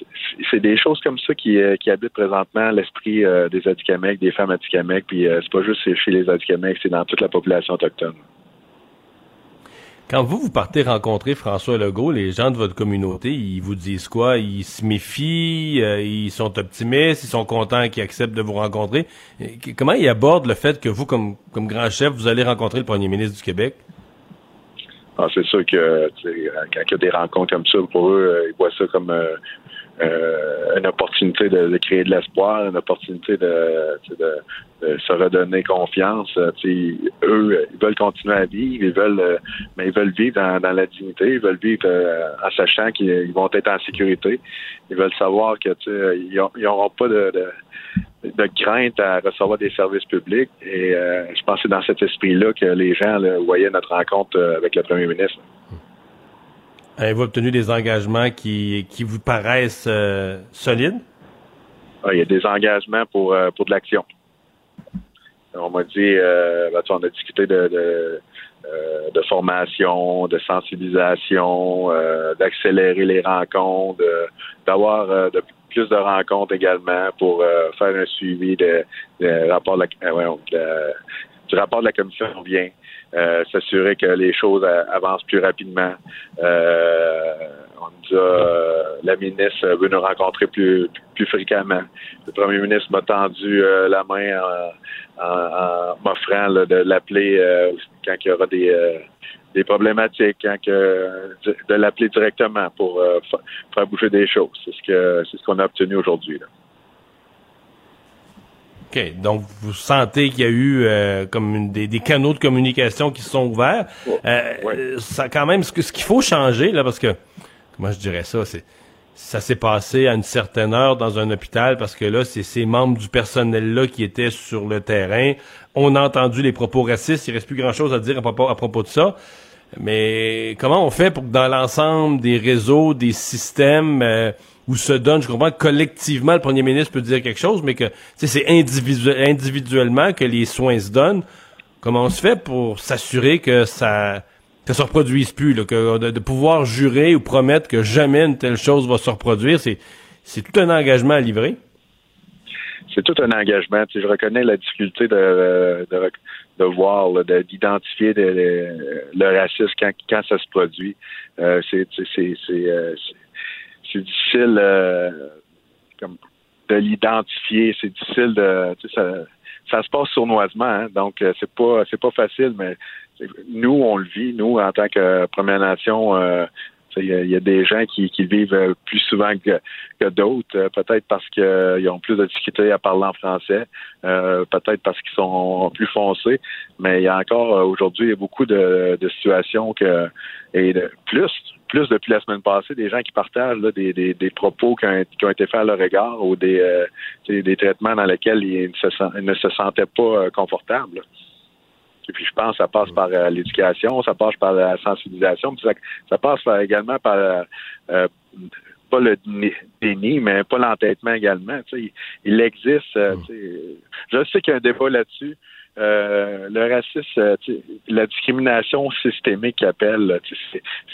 Speaker 8: c'est des choses comme ça qui, euh, qui habitent présentement l'esprit euh, des Atikamekw, des femmes Atikamekw, puis c'est pas juste chez les Atikamekw, c'est dans toute la population autochtone.
Speaker 1: Quand vous, vous partez rencontrer François Legault, les gens de votre communauté, ils vous disent quoi? Ils se méfient, ils sont optimistes, ils sont contents qu'ils acceptent de vous rencontrer. Comment ils abordent le fait que vous, comme, comme grand chef, vous allez rencontrer le premier ministre du Québec?
Speaker 8: Ah, c'est sûr que quand il y a des rencontres comme ça, pour eux, euh, ils voient ça comme euh, euh, une opportunité de, créer de l'espoir, une opportunité de, se redonner confiance. eux, ils veulent continuer à vivre, ils veulent, mais ils veulent vivre dans, la dignité, ils veulent vivre en sachant qu'ils vont être en sécurité. Ils veulent savoir que ils n'auront pas de, de crainte à recevoir des services publics. Et euh, je pense que c'est dans cet esprit-là que les gens voyaient notre rencontre euh, avec le premier ministre.
Speaker 1: Avez-vous obtenu des engagements qui, qui vous paraissent euh, solides?
Speaker 8: Ah, il y a des engagements pour, pour de l'action. On m'a dit, ben, on a discuté de, euh, de formation, de sensibilisation, euh, d'accélérer les rencontres, d'avoir de, plus de rencontres également pour faire un suivi de, rapport de la, du rapport de la commission vient. S'assurer que les choses avancent plus rapidement. on nous a, la ministre veut nous rencontrer plus, plus fréquemment. Le premier ministre m'a tendu la main en, m'offrant de l'appeler euh, quand il y aura des, euh, des problématiques, quand que, de, l'appeler directement pour euh, faire bouger des choses. C'est ce que c'est ce qu'on a obtenu aujourd'hui.
Speaker 1: OK. Donc, vous sentez qu'il y a eu comme des, des, canaux de communication qui se sont ouverts. Ça, quand même, ce qu'il ce qu'il faut changer, là, parce que, comment je dirais ça, c'est ça s'est passé à une certaine heure dans un hôpital parce que là, c'est ces membres du personnel-là qui étaient sur le terrain. On a entendu les propos racistes. Il reste plus grand-chose à dire à propos, à propos de ça. Mais comment on fait pour que dans l'ensemble des réseaux, des systèmes euh, où se donne, je comprends collectivement, le premier ministre peut dire quelque chose, mais que c'est individuellement que les soins se donnent. Comment on se fait pour s'assurer que ça que ça se reproduise plus, que de, pouvoir jurer ou promettre que jamais une telle chose va se reproduire, c'est, tout un engagement à livrer?
Speaker 8: C'est tout un engagement. je reconnais la difficulté de, de, voir, d'identifier le racisme quand, ça se produit. Euh, c'est, c'est, euh, difficile euh, de l'identifier. C'est difficile de. Ça, ça se passe sournoisement, hein. donc c'est pas c'est pas facile, mais nous, on le vit, nous, en tant que Première Nation, euh, il y, a des gens qui, qui vivent plus souvent que, d'autres, euh, peut-être parce qu'ils euh, ont plus de difficultés à parler en français, peut-être parce qu'ils sont plus foncés, mais il y a encore aujourd'hui il y a beaucoup de, situations que et de, plus plus depuis la semaine passée, des gens qui partagent des, des, propos qui ont, été faits à leur égard ou des, des traitements dans lesquels ils ne se, sentaient pas confortables. Et puis je pense que ça passe par euh, l'éducation, ça passe par la sensibilisation, ça, ça passe également par euh, euh, pas le déni, mais pas l'entêtement également. il, existe. Mm. je sais qu'il y a un débat là-dessus. le racisme, la discrimination systémique qu'il appelle,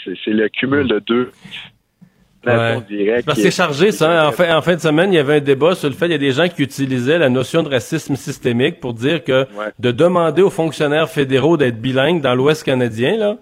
Speaker 8: c'est le cumul mm. de deux
Speaker 1: parce que c'est chargé, ça. En fin, en fin de semaine, il y avait un débat sur le fait qu'il y a des gens qui utilisaient la notion de racisme systémique pour dire que de demander aux fonctionnaires fédéraux d'être bilingues dans l'Ouest canadien, là,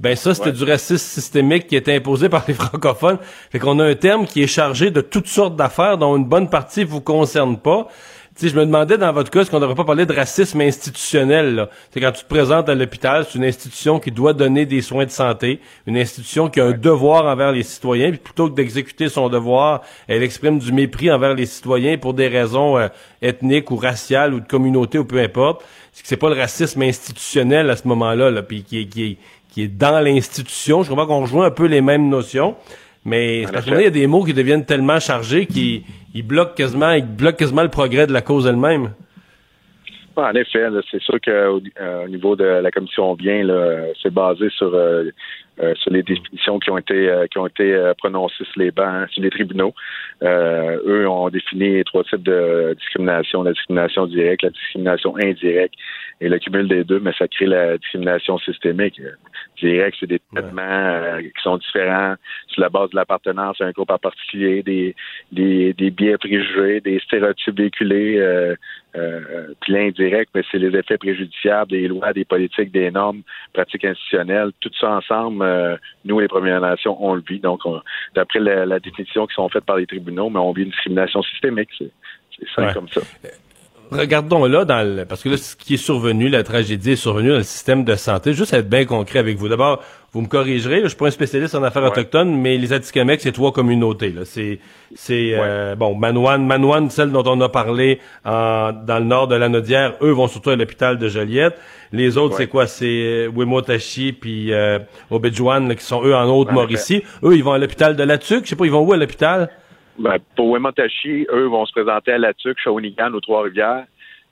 Speaker 1: ben ça, c'était du racisme systémique qui était imposé par les francophones. Fait qu'on a un terme qui est chargé de toutes sortes d'affaires dont une bonne partie vous concerne pas sais, je me demandais dans votre cas, est-ce qu'on n'aurait pas parlé de racisme institutionnel? C'est quand tu te présentes à l'hôpital, c'est une institution qui doit donner des soins de santé, une institution qui a un devoir envers les citoyens, puis plutôt que d'exécuter son devoir, elle exprime du mépris envers les citoyens pour des raisons euh, ethniques ou raciales ou de communauté ou peu importe. C'est que c'est pas le racisme institutionnel à ce moment-là, là, puis qui est, qui est, qui est dans l'institution. Je crois qu'on rejoint un peu les mêmes notions. Mais parce qu'il y a des mots qui deviennent tellement chargés qu'ils ils bloquent quasiment, ils bloquent quasiment le progrès de la cause elle-même.
Speaker 8: En effet, c'est sûr qu'au euh, au niveau de la commission bien, c'est basé sur euh, euh, sur les définitions qui ont été qui ont été prononcées sur les bancs, sur les tribunaux. eux ont défini trois types de discrimination la discrimination directe, la discrimination indirecte et le cumul des deux, mais ça crée la discrimination systémique. Direct, c'est des traitements euh, qui sont différents sur la base de l'appartenance à un groupe en particulier, des, des, des biais préjugés, des stéréotypes véhiculés. Euh, euh, puis l'indirect, mais c'est les effets préjudiciables des lois, des politiques, des normes, pratiques institutionnelles. Tout ça ensemble, euh, nous, les Premières Nations, on le vit. Donc, d'après la, la, définition qui sont faites par les tribunaux, mais on vit une discrimination systémique. C'est simple comme ça
Speaker 1: regardons là dans le, parce que là, ce qui est survenu, la tragédie est survenue dans le système de santé. Juste être bien concret avec vous. D'abord, vous me corrigerez, là, je suis pas un spécialiste en affaires autochtones, mais les Atikamekw, c'est trois communautés. Là. C'est, c'est euh, bon, Manouane, Manouane, celle dont on a parlé en, dans le nord de la Nodière, eux vont surtout à l'hôpital de Joliette. Les autres, c'est quoi? C'est euh, Wimotachi puis euh, qui sont eux en Haute-Mauricie. Eux, ils vont à l'hôpital de Latuc. Je sais pas, ils vont où à l'hôpital?
Speaker 8: Ben, pour Wemontachi, eux vont se présenter à Latuc, Shawinigan, aux Trois-Rivières.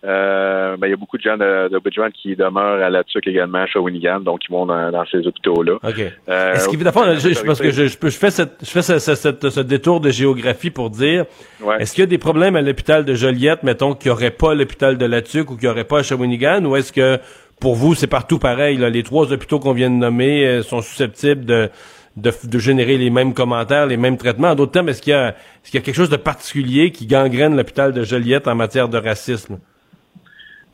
Speaker 8: Euh, ben, il y a beaucoup de gens de, de qui demeurent à Latuc également, à Shawinigan, donc ils vont dans, ces hôpitaux-là.
Speaker 1: OK. Euh, Est-ce qu'il je, parce que je, je, fais, cette, je fais ce, ce, détour de géographie pour dire, est-ce qu'il y a des problèmes à l'hôpital de Joliette, mettons, qu'il n'y aurait pas l'hôpital de Latuc ou qu'il n'y aurait pas à Shawinigan, ou est-ce que pour vous, c'est partout pareil. Là. Les trois hôpitaux qu'on vient de nommer euh, sont susceptibles de, de, de, générer les mêmes commentaires, les mêmes traitements. En d'autres termes, est-ce qu'il y, a, a quelque chose de particulier qui gangrène l'hôpital de Joliette en matière de racisme?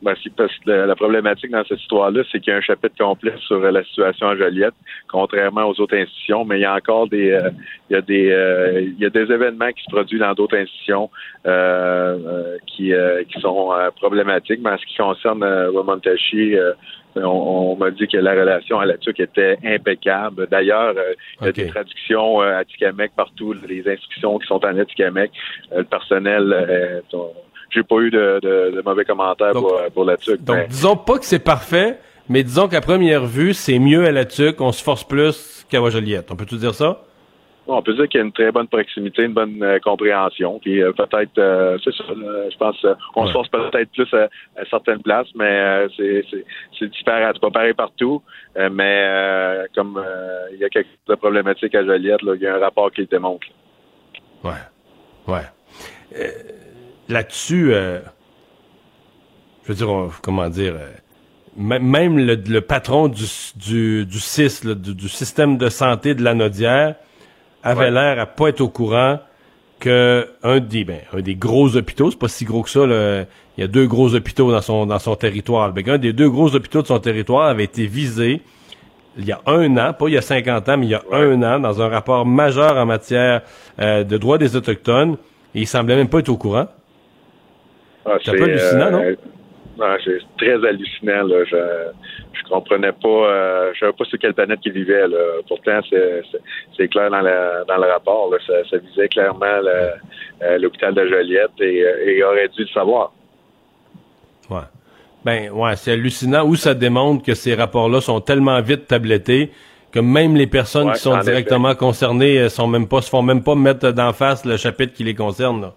Speaker 8: Ben, parce que la, problématique dans cette histoire-là, c'est qu'il y a un chapitre complet sur la situation à Joliette, contrairement aux autres institutions, mais il y a encore des euh, il y a des euh, il y a des événements qui se produisent dans d'autres institutions euh, qui, qui sont problématiques. Mais en ce qui concerne Wamantashi, on, on m'a dit que la relation à la TUC était impeccable. D'ailleurs, il y a des traductions à Tikamek partout, les inscriptions qui sont en Tikamek. le personnel j'ai pas eu de, mauvais commentaires pour, pour, la TUC.
Speaker 1: Donc, disons pas que c'est parfait, mais disons qu'à première vue, c'est mieux à la TUC, on se force plus qu'à Joliette. On peut-tu dire ça?
Speaker 8: On peut dire qu'il y a une très bonne proximité, une bonne euh, compréhension. Puis euh, peut-être, euh, c'est ça, je pense, on se force peut-être plus à, certaines places, mais c'est, c'est, différent. C'est pas pareil partout, mais comme il y a quelque chose de problématique à Joliette, il y a un rapport qui le démontre.
Speaker 1: Ouais, ouais là-dessus, euh, je veux dire, comment dire, euh, même le, patron du, du, du CIS, du, système de santé de la Nodière, avait l'air à pas être au courant que un des, ben, un des gros hôpitaux, c'est pas si gros que ça, il y a deux gros hôpitaux dans son, dans son territoire. Ben, un des deux gros hôpitaux de son territoire avait été visé il y a un an, pas il y a 50 ans, mais il y a un an, dans un rapport majeur en matière euh, de droits des Autochtones, et il semblait même pas être au courant.
Speaker 8: Ah, c'est hallucinant, non? Euh, c'est très hallucinant. Là. Je, je comprenais pas, euh, je savais pas sur quelle planète il vivait. Là. Pourtant, c'est clair dans, dans le rapport. Là. Ça, visait clairement euh, l'hôpital de Joliette et, et, il aurait dû le savoir.
Speaker 1: Ouais. Ben ouais, c'est hallucinant. Où ça démontre que ces rapports-là sont tellement vite tablettés que même les personnes qui sont directement concernées sont même pas se font même pas mettre d'en face le chapitre qui les concerne.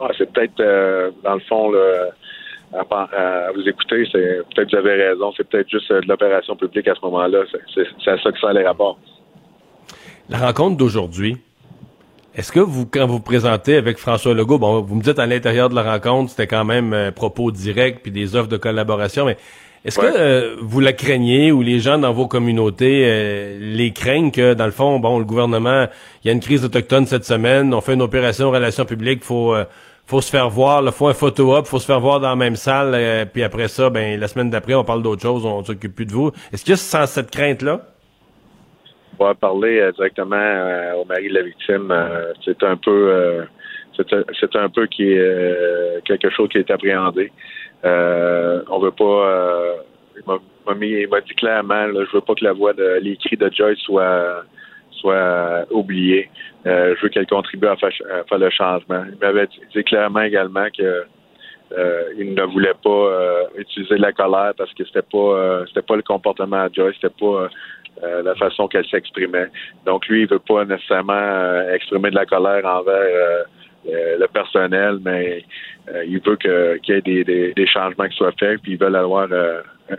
Speaker 8: Ah, c'est peut-être, euh, dans le fond, à, vous écouter, c'est peut-être vous avez raison, c'est peut-être juste euh, de l'opération publique à ce moment-là. C'est à ça que ça les rapports.
Speaker 1: La rencontre d'aujourd'hui, est-ce que vous, quand vous vous présentez avec François Legault, bon, vous me dites à l'intérieur de la rencontre, c'était quand même un euh, propos direct puis des offres de collaboration, mais est-ce que vous la craignez ou les gens dans vos communautés les craignent que, dans le fond, bon, le gouvernement, il y a une crise autochtone cette semaine, on fait une opération relations publiques, faut faut se faire voir, il faut un photo-op, faut se faire voir dans la même salle, euh, puis après ça, ben la semaine d'après, on parle d'autre chose, on s'occupe plus de vous. Est-ce a sans cette crainte-là?
Speaker 8: On va parler euh, directement euh, au mari de la victime. c'est un peu c'est un peu qui est quelque chose qui est appréhendé. on veut pas il m'a dit clairement, là, je veux pas que la voix de les cris de Joyce soit soit oublié. Euh, je veux qu'elle contribue à faire, le changement. Il m'avait dit clairement également que euh, il ne voulait pas euh, utiliser la colère parce que c'était pas c'était pas le comportement de Joyce, c'était pas la façon qu'elle s'exprimait. Donc lui, il veut pas nécessairement exprimer de la colère envers le personnel, mais il veut qu'il y ait des, des, changements qui soient faits, puis ils veulent avoir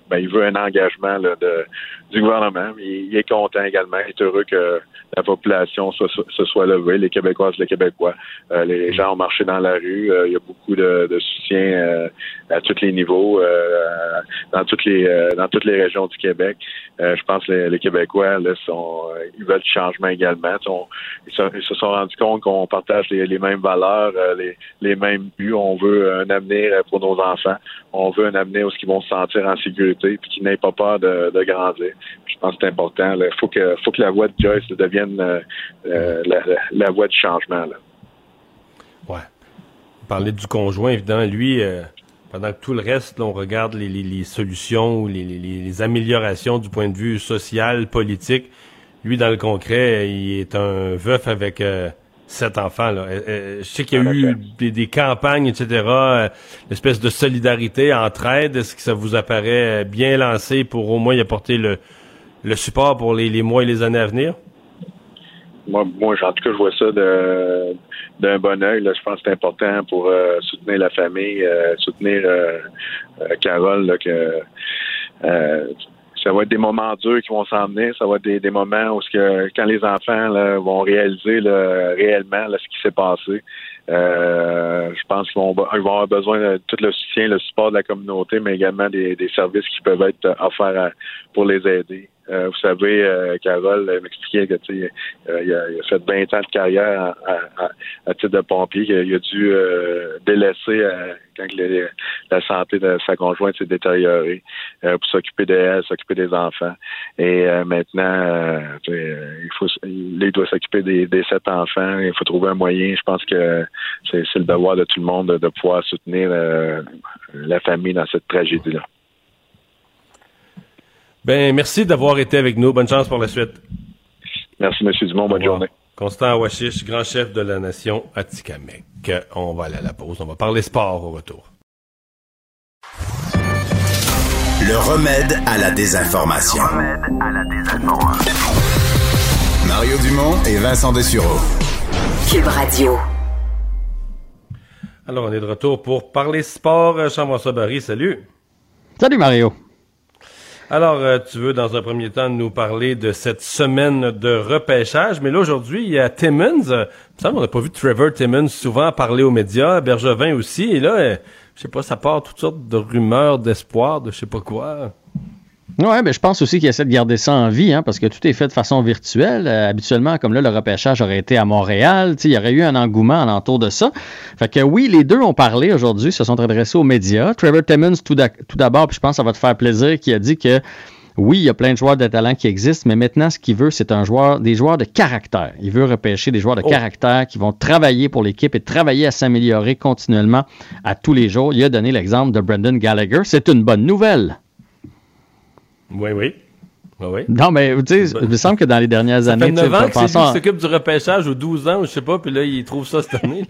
Speaker 8: ben, il veut un engagement là, de, du gouvernement. Il, il, est content également. Il est heureux que la population se, se soit levée, les Québécoises, les Québécois. Euh, les gens ont marché dans la rue. Euh, il y a beaucoup de, de soutien euh, à tous les niveaux, dans toutes les dans toutes les régions du Québec. je pense que les, Québécois là, sont, ils veulent du changement également. ils, se, sont rendus compte qu'on partage les, les, mêmes valeurs, les, les mêmes buts. On veut un avenir pour nos enfants. On veut un avenir où ils vont se sentir en sécurité puis qu'ils n'aient pas peur de, de grandir. Je pense que c'est important. Il faut que faut que la voix de Joyce devienne euh, euh, la, voie du changement. Là.
Speaker 1: Ouais. Parler du conjoint, évidemment, lui, euh, pendant que tout le reste, on regarde les, solutions ou les, améliorations du point de vue social, politique. Lui, dans le concret, il est un veuf avec sept enfants. Là. je sais qu'il y a eu des, campagnes, etc., une espèce de solidarité, entraide. Est-ce que ça vous apparaît bien lancé pour au moins y apporter le, le support pour les mois et les années à venir?
Speaker 8: Moi, moi, en tout cas, je vois ça d'un bon oeil. Je pense que c'est important pour euh, soutenir la famille, euh, soutenir euh, Carole, que ça va être des moments durs qui vont s'emmener. Ça va être des, moments où que, quand les enfants vont réaliser réellement ce qui s'est passé, je pense qu'ils vont, vont avoir besoin de tout le soutien, le support de la communauté, mais également des, des services qui peuvent être offerts pour les aider. Euh, vous savez, euh, Carole m'expliquait que euh, il, a, fait 20 ans de carrière à, titre de pompier, qu'il a dû délaisser quand la santé de sa conjointe s'est détériorée pour s'occuper d'elle, s'occuper des enfants. Et maintenant, il faut il doit s'occuper des, sept enfants. Il faut trouver un moyen. Je pense que c'est le devoir de tout le monde de pouvoir soutenir la famille dans cette tragédie-là.
Speaker 1: Ben, merci d'avoir été avec nous. Bonne chance pour la suite.
Speaker 8: Merci, M. Dumont. Bonne journée.
Speaker 1: Constant Awashish, grand chef de la nation Atikamek. On va aller à la pause. On va parler sport au retour.
Speaker 6: Le remède à la désinformation. Le remède à la désinformation. Mario Dumont et Vincent Dessureau.
Speaker 7: Cube Radio.
Speaker 1: Alors, on est de retour pour parler sport. Jean-François Barry, salut.
Speaker 9: Salut Mario.
Speaker 1: Alors, euh, tu veux dans un premier temps nous parler de cette semaine de repêchage, mais là aujourd'hui, il y a Timmons. Ça, on n'a pas vu Trevor Timmons souvent parler aux médias, Bergevin aussi, et là, euh, je sais pas, ça part toutes sortes de rumeurs, d'espoir, de je sais pas quoi.
Speaker 9: Oui, ben, je pense aussi qu'il essaie de garder ça en vie, hein, parce que tout est fait de façon virtuelle. Euh, habituellement, comme là, le repêchage aurait été à Montréal, il y aurait eu un engouement alentour de ça. Fait que oui, les deux ont parlé aujourd'hui, se sont adressés aux médias. Trevor Timmons, tout d'abord, puis je pense que ça va te faire plaisir, qui a dit que oui, il y a plein de joueurs de talent qui existent, mais maintenant, ce qu'il veut, c'est un joueur, des joueurs de caractère. Il veut repêcher des joueurs de oh. caractère qui vont travailler pour l'équipe et travailler à s'améliorer continuellement à tous les jours. Il a donné l'exemple de Brendan Gallagher. C'est une bonne nouvelle.
Speaker 1: Oui, oui. Oui.
Speaker 9: Non, mais tu sais, il me semble que dans les dernières
Speaker 1: ça
Speaker 9: années.
Speaker 1: Fait 9 ans que s'occupe du repêchage ou 12 ans, ou je sais pas, puis là, il trouve ça cette année.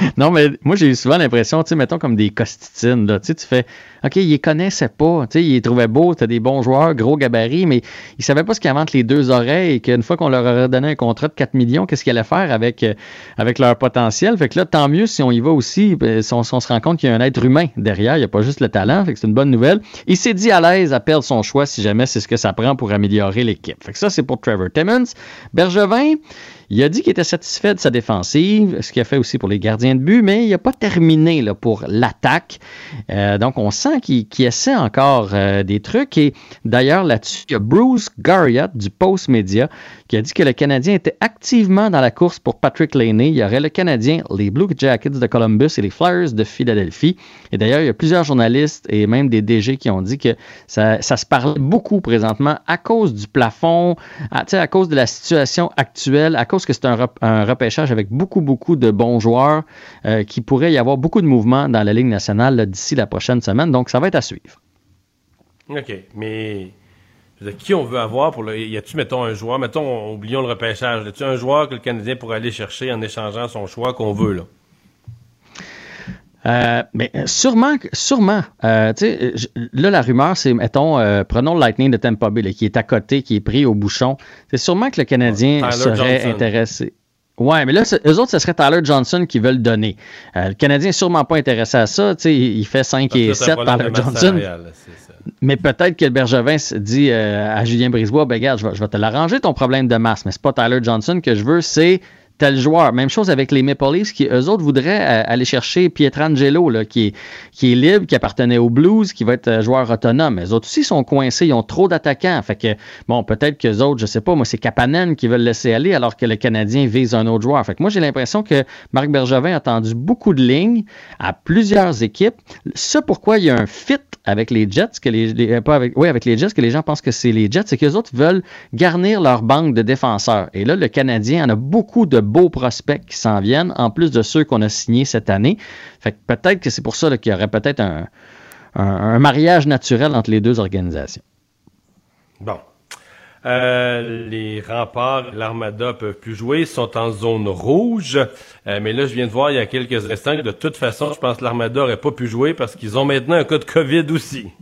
Speaker 9: non, mais moi, j'ai eu souvent l'impression, tu sais, mettons comme des costitines, là. Tu fais, OK, il les connaissait pas. Tu sais, il les trouvait beaux, t'as des bons joueurs, gros gabarits, mais il savait pas ce qu'il y avait entre les deux oreilles et qu'une fois qu'on leur aurait donné un contrat de 4 millions, qu'est-ce qu'ils allaient faire avec, euh, avec leur potentiel? Fait que là, tant mieux si on y va aussi, ben, si on, se rend compte qu'il y a un être humain derrière, il n'y a pas juste le talent. Fait que c'est une bonne nouvelle. Il s'est dit à l'aise à perdre son choix si jamais c'est ce que ça prend pour améliorer l'équipe. Fait que ça, c'est pour Trevor Timmons. Bergevin, il a dit qu'il était satisfait de sa défensive, ce qu'il a fait aussi pour les gardiens de but, mais il n'a pas terminé pour l'attaque. Euh, donc, on sent qu'il essaie encore euh, des trucs. Et d'ailleurs, là-dessus, il y a Bruce Garriott du Post Media qui a dit que le Canadien était activement dans la course pour Patrick Laney. Il y aurait le Canadien, les Blue Jackets de Columbus et les Flyers de Philadelphie. Et d'ailleurs, il y a plusieurs journalistes et même des DG qui ont dit que ça, se parle beaucoup présentement à cause du plafond, à, à cause de la situation actuelle, à cause que c'est un, repêchage avec beaucoup, beaucoup de bons joueurs, euh, qui pourrait y avoir beaucoup de mouvements dans la Ligue nationale d'ici la prochaine semaine. Donc, ça va être à suivre.
Speaker 1: OK, mais qui on veut avoir pour le. Y a-tu, mettons, un joueur, mettons, oublions le repêchage, y a-tu un joueur que le Canadien pourrait aller chercher en échangeant son choix qu'on veut, là?
Speaker 9: Euh, mais euh, sûrement, sûrement. Euh, là, la rumeur, c'est, mettons, prenons le Lightning de Tampa Bay, qui est à côté, qui est pris au bouchon. C'est sûrement que le Canadien serait intéressé. Ouais, mais là, eux autres, ce serait Tyler Johnson qui veulent le donner. le Canadien n'est sûrement pas intéressé à ça. il fait 5 et 7, Tyler Johnson. Mais peut-être que le Bergevin dit euh, à Julien Brisebois, ben regarde, je vais, je vais te l'arranger ton problème de masse, mais c'est pas Tyler Johnson que je veux, c'est tel joueur. Même chose avec les Maple Leafs qui, eux autres, voudraient euh, aller chercher Pietrangelo, qui est, qui est libre, qui appartenait aux Blues, qui va être euh, joueur autonome. Les autres aussi sont coincés, ils ont trop d'attaquants. Fait que, bon, peut-être que les autres, je sais pas, moi, c'est Kapanen qui veulent laisser aller alors que le Canadien vise un autre joueur. Fait que moi, j'ai l'impression que Marc Bergevin a tendu beaucoup de lignes à plusieurs équipes. Ce pourquoi il y a un fit avec les Jets, que les, euh, pas avec, oui, avec les Jets, que les gens pensent que c'est les Jets, c'est que les autres veulent garnir leur banque de défenseurs. Et là, le Canadien en a beaucoup de beaux prospects qui s'en viennent, en plus de ceux qu'on a signés cette année. Fait que peut-être que c'est pour ça qu'il y aurait peut-être un, un, mariage naturel entre les deux organisations.
Speaker 1: Bon. Euh, les remparts, l'Armada peuvent plus jouer, sont en zone rouge. Euh, mais là, je viens de voir il y a quelques instants de toute façon, je pense que l'Armada n'aurait pas pu jouer parce qu'ils ont maintenant un cas de COVID aussi.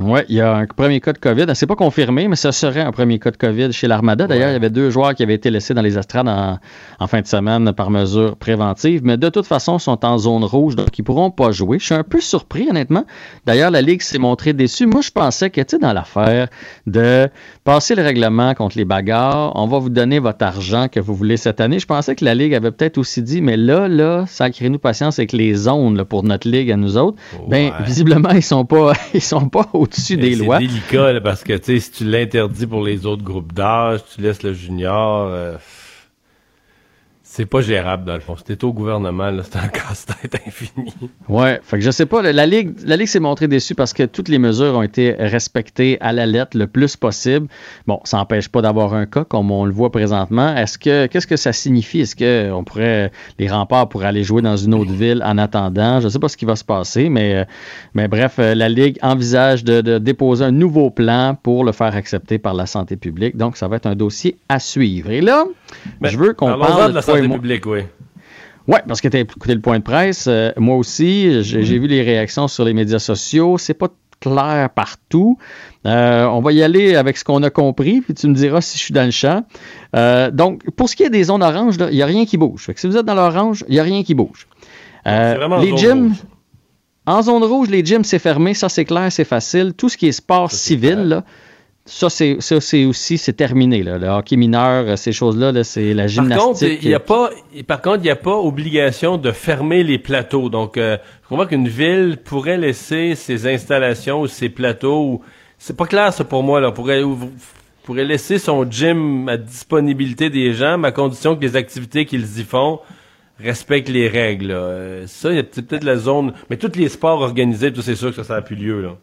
Speaker 9: Oui, il y a un premier cas de COVID. C'est pas confirmé, mais ce serait un premier cas de COVID chez l'Armada. D'ailleurs, il y avait deux joueurs qui avaient été laissés dans les estrades en, fin de semaine par mesure préventive, mais de toute façon, sont en zone rouge, donc ils pourront pas jouer. Je suis un peu surpris, honnêtement. D'ailleurs, la Ligue s'est montrée déçue. Moi, je pensais que, tu sais, dans l'affaire de passer le règlement contre les bagarres, on va vous donner votre argent que vous voulez cette année. Je pensais que la Ligue avait peut-être aussi dit, mais là, là, sacrez-nous patience avec les zones pour notre Ligue à nous autres. Ben, visiblement, ils sont pas, ils sont pas au-dessus des lois.
Speaker 1: C'est délicat, parce que, tu sais, si tu l'interdis pour les autres groupes d'âge, tu laisses le junior... Euh, c'est pas gérable, dans le fond. C'était au gouvernement, c'est un casse-tête infini.
Speaker 9: Ouais, fait que je sais pas. La Ligue, la Ligue s'est montrée déçue parce que toutes les mesures ont été respectées à la lettre le plus possible. Bon, ça n'empêche pas d'avoir un cas comme on le voit présentement. Est-ce que qu'est-ce que ça signifie? Est-ce qu'on pourrait les remparts pourraient aller jouer dans une autre ville en attendant? Je sais pas ce qui va se passer, mais, mais bref, la Ligue envisage de, de déposer un nouveau plan pour le faire accepter par la santé publique. Donc, ça va être un dossier à suivre. Et là, je veux qu'on parle
Speaker 1: de la santé oui.
Speaker 9: Oui, parce que tu as écouté le point de presse. Euh, moi aussi, j'ai vu les réactions sur les médias sociaux. C'est pas clair partout. Euh, on va y aller avec ce qu'on a compris, puis tu me diras si je suis dans le champ. Euh, donc, pour ce qui est des zones oranges, il n'y a rien qui bouge. Fait que si vous êtes dans l'orange, il n'y a rien qui bouge. les gyms, en zone rouge, les gyms, c'est fermé. Ça, c'est clair, c'est facile. Tout ce qui est sport civil, là, ça, c'est, ça, c'est aussi, c'est terminé. Là. Le hockey mineur, euh, ces choses-là, c'est la gymnastique. Par contre,
Speaker 1: il n'y a pas, par contre, il n'y a pas obligation de fermer les plateaux. Donc, euh, je crois qu'une ville pourrait laisser ses installations ou ses plateaux. C'est pas clair, ça, pour moi. Là. Pourrait, pourrait laisser son gym à disponibilité des gens, mais à condition que les activités qu'ils y font respectent les règles. Euh, ça, il y a peut-être la zone. Mais tous les sports organisés, tout c'est sûr que ça, ça n'a plus lieu. Là.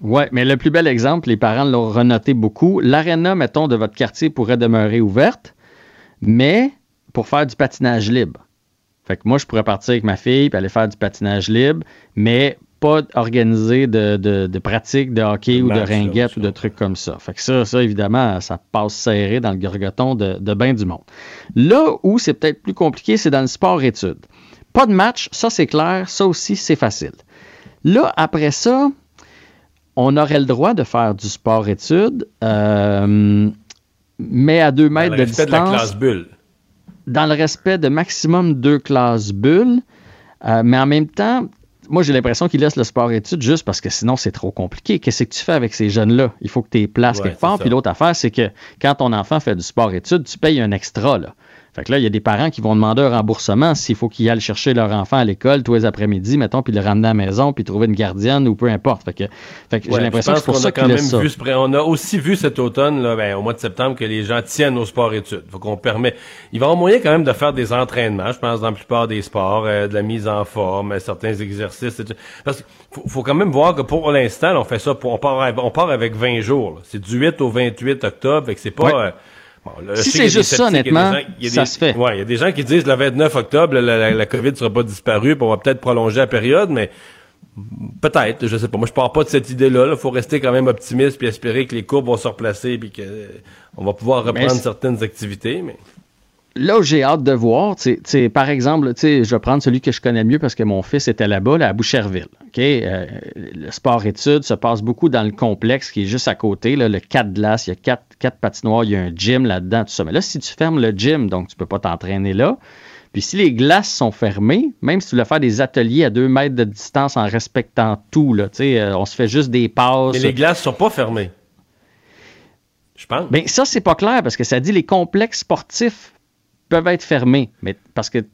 Speaker 9: Oui, mais le plus bel exemple, les parents l'ont renoté beaucoup. L'aréna, mettons, de votre quartier pourrait demeurer ouverte, mais pour faire du patinage libre. Fait que moi, je pourrais partir avec ma fille et aller faire du patinage libre, mais pas organiser de, de, de pratique de hockey ou de ringuette ou de trucs comme ça. Fait que ça, ça, évidemment, ça passe serré dans le gorgoton de, de bain du monde. Là où c'est peut-être plus compliqué, c'est dans le sport-études. Pas de match, ça c'est clair, ça aussi c'est facile. Là, après ça, on aurait le droit de faire du sport-études, euh, mais à deux mètres de distance. Dans le respect de la classe bulle. Dans le respect de maximum deux classes bulles. Euh, mais en même temps, moi, j'ai l'impression qu'ils laissent le sport-études juste parce que sinon, c'est trop compliqué. Qu'est-ce que tu fais avec ces jeunes-là? Il faut que tu les places quelque part. Puis l'autre affaire, c'est que quand ton enfant fait du sport-études, tu payes un extra. Là. Fait que là, il y a des parents qui vont demander un remboursement s'il faut qu'ils aillent chercher leur enfant à l'école tous les après-midi, mettons, puis le ramener à la maison, puis trouver une gardienne ou peu importe. Fait que, fait que j'ai l'impression que c'est pour ça qu'on a quand même
Speaker 1: vu On a aussi vu cet automne, là, ben, au mois de septembre, que les gens tiennent au sport-études. Faut qu'on permet. Il va y avoir moyen quand même de faire des entraînements, je pense, dans la plupart des sports, euh, de la mise en forme, certains exercices. Parce qu'il faut, quand même voir que pour l'instant, on fait ça, pour, on, part, on part avec 20 jours. C'est du 8 au 28 octobre, fait que c'est pas... Euh,
Speaker 9: si c'est juste ça, honnêtement, ça se fait.
Speaker 1: Ouais, il y a des gens qui disent le 29 octobre, la, la, COVID ne sera pas disparue, puis on va peut-être prolonger la période, mais peut-être, je sais pas. Moi, je pars pas de cette idée-là. Il faut rester quand même optimiste puis espérer que les courbes vont se replacer puis qu'on va pouvoir reprendre certaines activités, mais
Speaker 9: là où j'ai hâte de voir, par exemple, je vais prendre celui que je connais mieux parce que mon fils était là-bas, à Boucherville. Euh, le sport-études se passe beaucoup dans le complexe qui est juste à côté, le 4 glaces, il y a quatre, quatre patinoires, il y a un gym là-dedans, tout ça. Mais là, si tu fermes le gym, donc tu peux pas t'entraîner là, puis si les glaces sont fermées, même si tu veux faire des ateliers à deux mètres de distance en respectant tout, là, euh, on se fait juste des passes.
Speaker 1: Mais les glaces sont pas fermées. Je pense.
Speaker 9: Bien, ça, c'est pas clair parce que ça dit les complexes sportifs peuvent être fermés. Mais parce que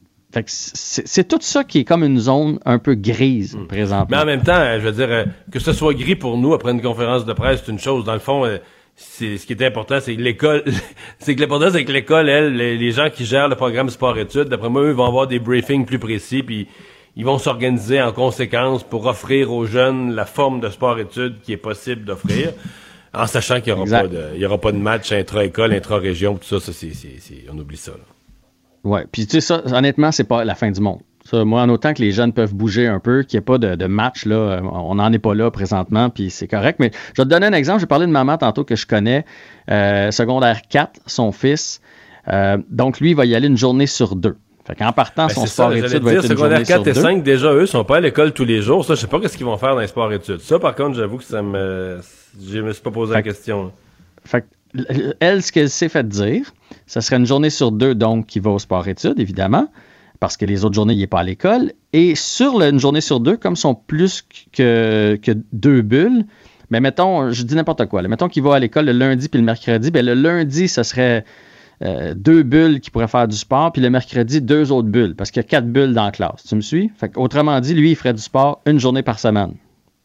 Speaker 9: c'est tout ça qui est comme une zone un peu grise hmm. présentement.
Speaker 1: Mais en même temps, je veux dire, euh, que ce soit gris pour nous après une conférence de presse, c'est une chose. Dans le fond, euh, c'est ce qui est important, c'est que l'école, c'est que l'important, c'est que l'école, elle, les, gens qui gèrent le programme sport-études, d'après moi, eux vont avoir des briefings plus précis, puis ils vont s'organiser en conséquence pour offrir aux jeunes la forme de sport-études qui est possible d'offrir. En sachant qu'il n'y aura, pas de, il y aura pas de match intra-école, intra-région, tout ça, ça c'est, on oublie ça. Là.
Speaker 9: Oui, puis tu sais, ça, honnêtement, c'est pas la fin du monde. moi, en autant que les jeunes peuvent bouger un peu, qu'il n'y ait pas de, match, là, euh, on n'en est pas là présentement, puis c'est correct. Mais je vais te donner un exemple. J'ai parlé de maman tantôt que je connais, euh, secondaire 4, son fils. Euh, donc, lui, il va y aller une journée sur deux. Fait qu'en partant,
Speaker 1: Ben,
Speaker 9: son
Speaker 1: ça,
Speaker 9: sport-études
Speaker 1: j'allais
Speaker 9: va
Speaker 1: dire,
Speaker 9: être une
Speaker 1: secondaire
Speaker 9: journée sur
Speaker 1: 4 et
Speaker 9: deux.
Speaker 1: 5, déjà, eux, sont pas à l'école tous les jours. Ça, je sais pas qu'est-ce qu'ils vont faire dans les sports-études. Ça, par contre, j'avoue que ça me, je me suis pas posé la
Speaker 9: Fait
Speaker 1: question.
Speaker 9: Fait elle, ce qu'elle s'est fait dire, ça serait une journée sur deux, donc, qui va au sport-études, évidemment, parce que les autres journées, il n'est pas à l'école. Et sur une journée sur deux, comme sont plus que, deux bulles, mais mettons, je dis n'importe quoi, mettons qu'il va à l'école le lundi puis le mercredi, ben le lundi, ça serait euh, deux bulles qui pourraient faire du sport, puis le mercredi, deux autres bulles, parce qu'il y a quatre bulles dans la classe. Tu me suis? Fait autrement dit, lui, il ferait du sport une journée par semaine.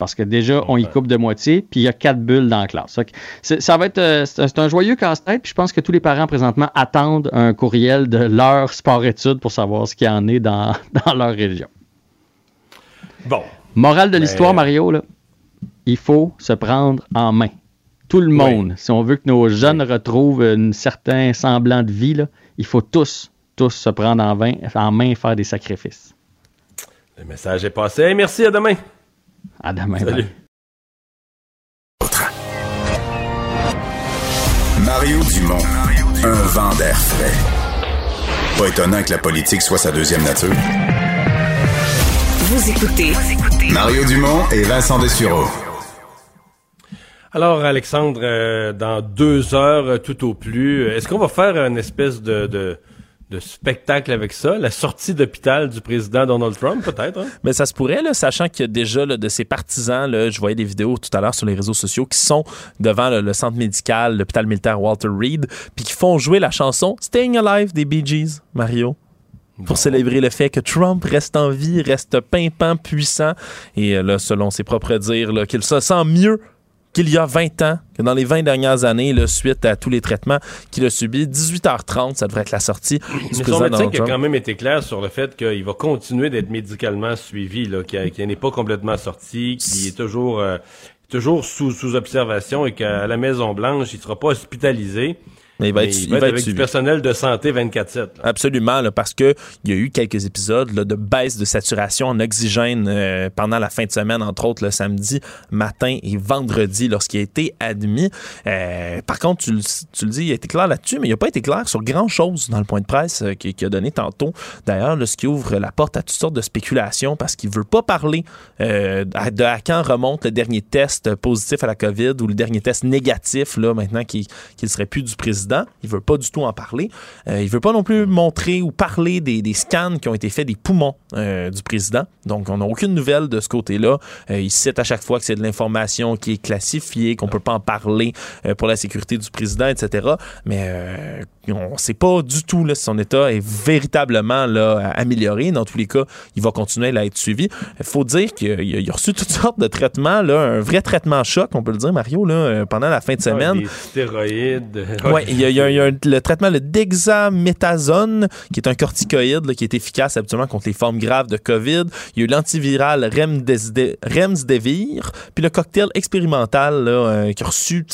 Speaker 9: Parce que déjà, on y coupe de moitié, puis il y a quatre bulles dans la classe. Ça va être euh, c'est un- joyeux casse-tête, puis je pense que tous les parents présentement attendent un courriel de leur sport-études pour savoir ce qu'il y en est dans, dans leur région.
Speaker 1: Bon.
Speaker 9: Morale de
Speaker 1: Mais-
Speaker 9: l'histoire, Mario, là, il faut se prendre en main. Tout le monde, si on veut que nos jeunes retrouvent un certain semblant de vie, là, il faut tous, tous se prendre en, main, en main et faire des sacrifices.
Speaker 1: Le message est passé. Merci, à demain.
Speaker 9: À demain.
Speaker 1: Salut.
Speaker 9: bye.
Speaker 6: Mario Dumont, un vent d'air frais. Pas étonnant que la politique soit sa deuxième nature.
Speaker 7: Vous écoutez
Speaker 6: Mario Dumont et Vincent Dessureau.
Speaker 1: Alors, Alexandre, euh, dans deux heures euh, tout au plus, euh, est-ce qu'on va faire une espèce de, de, de spectacle avec ça? La sortie d'hôpital du président Donald Trump, peut-être? hein?
Speaker 2: Mais ça se pourrait, là, sachant qu'il y a déjà là, de ses partisans, là, je voyais des vidéos tout à l'heure sur les réseaux sociaux, qui sont devant là, le centre médical, l'hôpital militaire Walter Reed, puis qui font jouer la chanson Staying Alive des Bee Gees, Mario. Pour célébrer le fait que Trump reste en vie, reste pimpant, puissant, et euh, là, selon ses propres dires, qu'il se sent mieux qu'il y a 20 ans, que dans les 20 dernières années, là, suite à tous les traitements qu'il a subis. 18h30, ça devrait être la sortie du
Speaker 1: Mais son médecin qui a quand même été clair sur le fait qu'il va continuer d'être médicalement suivi, qu'il n'est pas complètement sorti, qu'il est toujours, euh, toujours sous, sous observation et qu'à la Maison-Blanche, il sera pas hospitalisé.
Speaker 2: Mais il va être,
Speaker 1: il
Speaker 2: il
Speaker 1: va être avec du personnel de santé 24-7. là.
Speaker 2: Absolument, là, parce que il y a eu quelques épisodes là, de baisse de saturation en oxygène euh, pendant la fin de semaine, entre autres le samedi matin et vendredi lorsqu'il a été admis. Euh, par contre, tu, le- tu le dis, il a été clair là-dessus, mais il n'a pas été clair sur grand-chose dans le point de presse euh, qu'il qu'il a donné tantôt. D'ailleurs, ce qui ouvre la porte à toutes sortes de spéculations parce qu'il veut pas parler euh, de à quand remonte le dernier test positif à la COVID ou le dernier test négatif, là, maintenant qu'il qu'il serait plus du président. Il veut pas du tout en parler. Euh, il veut pas non plus montrer ou parler des, des scans qui ont été faits des poumons euh, du président. Donc, on n'a aucune nouvelle de ce côté-là. Euh, il cite à chaque fois que c'est de l'information qui est classifiée, qu'on peut pas en parler euh, pour la sécurité du président, etc. Mais on sait pas du tout là, si son état est véritablement là, amélioré. Dans tous les cas, il va continuer à être suivi. Il faut dire qu'il a, reçu toutes sortes de traitements, là, un vrai traitement choc, on peut le dire, Mario, là, pendant la fin de semaine.
Speaker 1: Ah, des stéroïdes.
Speaker 2: Ouais, y a, il y a- il y a un- le traitement, le dexaméthasone, qui est un corticoïde là, qui est efficace habituellement contre les formes graves de COVID. Il y a eu l'antiviral Remdesivir, puis le cocktail expérimental là, euh, qui a reçu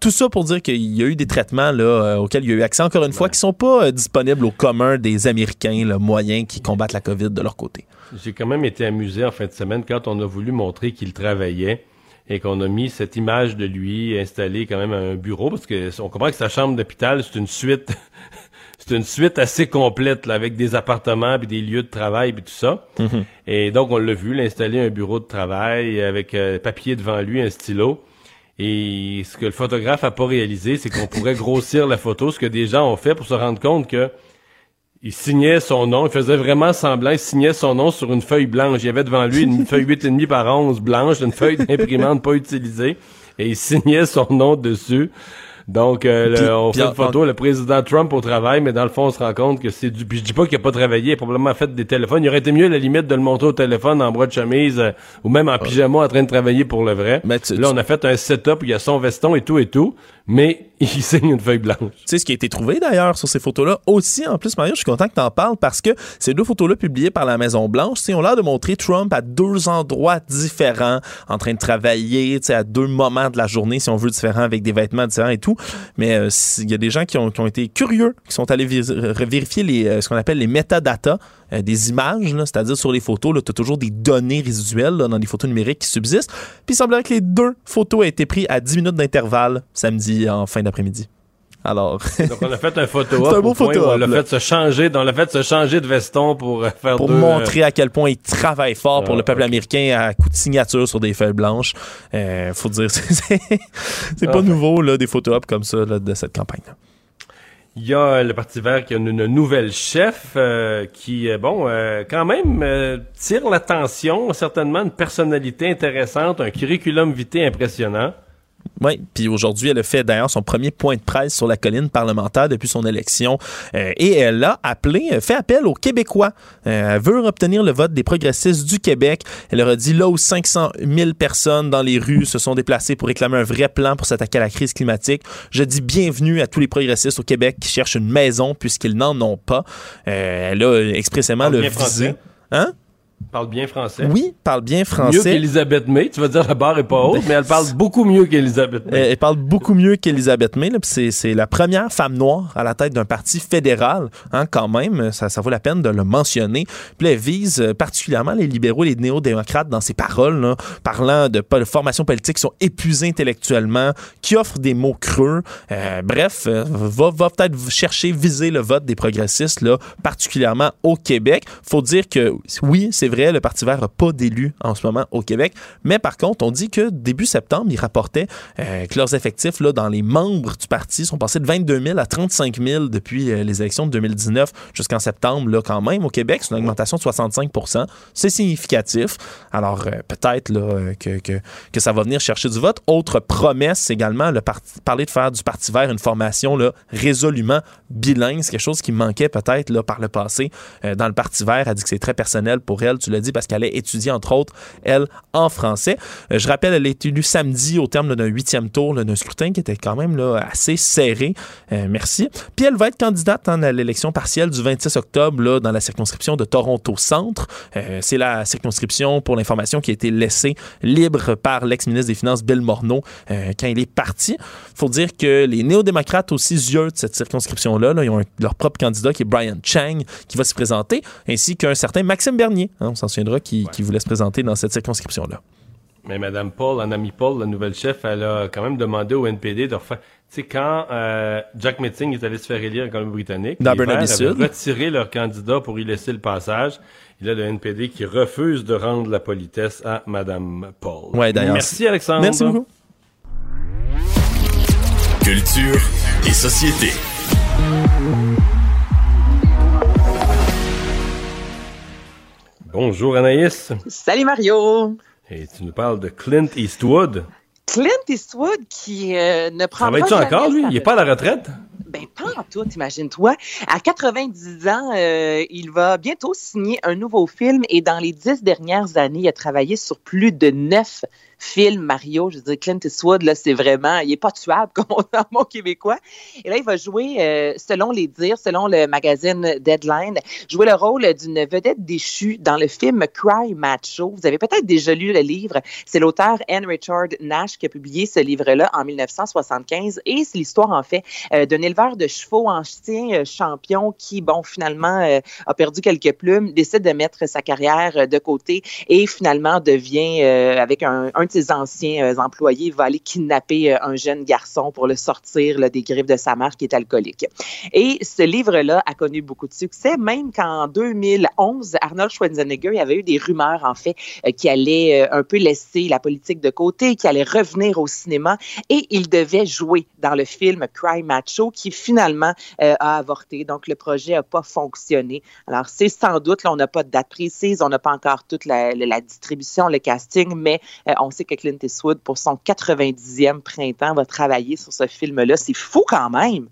Speaker 2: tout ça pour dire qu'il y a eu des traitements là, euh, auxquels il y a eu accès, encore une fois, qui sont pas euh, disponibles au commun des Américains là, moyens qui combattent la COVID de leur côté.
Speaker 1: J'ai quand même été amusé en fin de semaine quand on a voulu montrer qu'il travaillait et qu'on a mis cette image de lui installée quand même à un bureau parce que on comprend que sa chambre d'hôpital c'est une suite c'est une suite assez complète là, avec des appartements puis des lieux de travail puis tout ça. Et donc on l'a vu l'installer un bureau de travail avec euh, papier devant lui, un stylo. Et ce que le photographe a pas réalisé, c'est qu'on pourrait grossir la photo, ce que des gens ont fait pour se rendre compte que il signait son nom, il faisait vraiment semblant, il signait son nom sur une feuille blanche. Il y avait devant lui une feuille 8,5 par 11 blanche, une feuille d'imprimante pas utilisée, et il signait son nom dessus. Donc, euh, le- on fait une photo, le président Trump au travail, mais dans le fond, on se rend compte que c'est du... Puis je dis pas qu'il a pas travaillé, il a probablement fait des téléphones. Il aurait été mieux, à la limite, de le montrer au téléphone en bras de chemise euh, ou même en pyjama en train de travailler pour le vrai.
Speaker 2: Mais tu-
Speaker 1: Là,
Speaker 2: tu-
Speaker 1: on a fait un setup, il y a son veston et tout et tout, mais il signe une feuille blanche.
Speaker 2: Tu sais ce qui a été trouvé d'ailleurs sur ces photos-là? Aussi. En plus, Mario, je suis content que tu en parles parce que ces deux photos-là publiées par la Maison-Blanche, tu sais, ont l'air de montrer Trump à deux endroits différents, en train de travailler, à deux moments de la journée, si on veut, différents, avec des vêtements différents et tout. Mais euh, il y a des gens qui ont, qui ont été curieux, qui sont allés vérifier les, euh, ce qu'on appelle les métadatas euh, des images, c'est-à-dire sur les photos, tu as toujours des données résiduelles dans les photos numériques qui subsistent. Puis il semblerait que les deux photos aient été prises à 10 minutes d'intervalle samedi en fin d'après-midi. Alors.
Speaker 1: Donc, on a fait un photo
Speaker 2: C'est un beau photo
Speaker 1: On l'a fait se changer, on l'a fait se changer de veston pour euh, faire
Speaker 2: pour
Speaker 1: deux, euh,
Speaker 2: montrer à quel point il travaille fort pour
Speaker 1: Ah,
Speaker 2: le peuple
Speaker 1: ok.
Speaker 2: américain à coup de signature sur des feuilles blanches. Euh, faut dire, c'est c'est pas nouveau, là, des photos up comme ça, là, de cette campagne.
Speaker 1: Il y a le Parti vert qui a une, une nouvelle chef euh, qui, bon, euh, quand même euh, tire l'attention, certainement une personnalité intéressante, un curriculum vitae impressionnant.
Speaker 2: Oui, puis aujourd'hui, elle a fait d'ailleurs son premier point de presse sur la colline parlementaire depuis son élection Euh, et elle a appelé, euh, fait appel aux Québécois. Euh, elle veut obtenir le vote des progressistes du Québec. Elle leur a dit là où 500 000 personnes dans les rues se sont déplacées pour réclamer un vrai plan pour s'attaquer à la crise climatique. Je dis bienvenue à tous les progressistes au Québec qui cherchent une maison puisqu'ils n'en ont pas. Euh, elle a expressément le visé.
Speaker 1: français.
Speaker 2: Hein?
Speaker 1: Parle bien français.
Speaker 2: Oui, parle bien
Speaker 1: Mieux
Speaker 2: français.
Speaker 1: qu'Elisabeth May. Tu vas dire la barre est pas haute, mais elle parle beaucoup mieux qu'Elisabeth May.
Speaker 2: Elle parle beaucoup mieux qu'Elisabeth May. C'est, la première femme noire à la tête d'un parti fédéral, hein, quand même. Ça, ça vaut la peine de le mentionner. Puis elle vise euh, particulièrement les libéraux et les néo-démocrates dans ses paroles, là, parlant de, de formations politiques qui sont épuisées intellectuellement, qui offrent des mots creux. Euh, bref, euh, va, va peut-être chercher, viser le vote des progressistes, là, particulièrement au Québec. faut dire que, oui, c'est vrai, le Parti vert n'a pas d'élus en ce moment au Québec, mais par contre, on dit que début septembre, ils rapportaient euh, que leurs effectifs là, dans les membres du parti sont passés de 22 000 à 35 000 depuis euh, les élections de 2019 jusqu'en septembre, là, quand même, au Québec. C'est une augmentation de 65 C'est significatif. Alors, euh, peut-être que, que, que ça va venir chercher du vote. Autre promesse également, le parler de faire du Parti vert une formation là, résolument bilingue. C'est quelque chose qui manquait peut-être là, par le passé dans le Parti vert. Elle dit que c'est très personnel pour elle. Tu l'as dit parce qu'elle a étudié, entre autres, elle, en français. Euh, je rappelle, elle est élue samedi au terme d'un huitième tour d'un scrutin qui était quand même assez serré. Euh, merci. Puis elle va être candidate hein, à l'élection partielle du 26 octobre dans la circonscription de Toronto Centre. Euh, c'est la circonscription pour l'information qui a été laissée libre par l'ex-ministre des Finances Bill Morneau quand il est parti. faut dire que les néo-démocrates aussi yeux de cette circonscription-là, là, ils ont leur propre candidat qui est Brian Chang qui va s'y présenter, ainsi qu'un certain Maxime Bernier, hein, on s'en souviendra, qui, qui voulait se présenter dans cette circonscription-là.
Speaker 1: Mais Madame Paul, en ami Paul, la nouvelle chef, elle a quand même demandé au NPD de refaire. Tu sais, quand euh, Jack Metzing est allé se faire élire en Colombie-Britannique,
Speaker 2: Burnaby-Sud.
Speaker 1: avaient retiré leur candidat pour y laisser le passage. Et là, le NPD qui refuse de rendre la politesse à Madame Paul.
Speaker 2: Ouais, d'ailleurs,
Speaker 1: Merci, Alexandre.
Speaker 2: Merci beaucoup.
Speaker 6: Culture et société.
Speaker 1: Bonjour, Anaïs.
Speaker 10: Salut Mario!
Speaker 1: Et tu nous parles de Clint Eastwood.
Speaker 10: Clint Eastwood qui euh, ne prend
Speaker 1: Travaille-tu
Speaker 10: pas
Speaker 1: encore,
Speaker 10: jamais
Speaker 1: lui? Il est pas à la retraite?
Speaker 10: Ben, pas en tout, imagine-toi. À 90 ans, euh, il va bientôt signer un nouveau film et dans les dix dernières années, il a travaillé sur plus de neuf films Mario. Je veux dire, Clint Eastwood, là, c'est vraiment, il est pas tuable, comme on dit en bon québécois. Et là, il va jouer, euh, selon les dires, selon le magazine Deadline, jouer le rôle d'une vedette déchue dans le film Cry Macho. Vous avez peut-être déjà lu le livre. C'est l'auteur Anne Richard Nash qui a publié ce livre-là en 1975 et c'est l'histoire, en fait, euh, d'un éleveur de chevaux ancien euh, champion qui, bon, finalement, euh, a perdu quelques plumes, décide de mettre sa carrière euh, de côté et finalement devient, avec un, un ses anciens euh, employés, va aller kidnapper euh, un jeune garçon pour le sortir des griffes de sa mère qui est alcoolique. Et ce livre-là a connu beaucoup de succès, même qu'en 2011, Arnold Schwarzenegger, il y avait eu des rumeurs, en fait, euh, qui allait un peu laisser la politique de côté, qui allait revenir au cinéma et il devait jouer dans le film Cry Macho qui finalement a avorté. Donc le projet n'a pas fonctionné. Alors c'est sans doute, là, on n'a pas de date précise, on n'a pas encore toute la, distribution, le casting, mais on sait que Clint Eastwood, pour son 90e printemps, va travailler sur ce film-là. C'est fou quand même.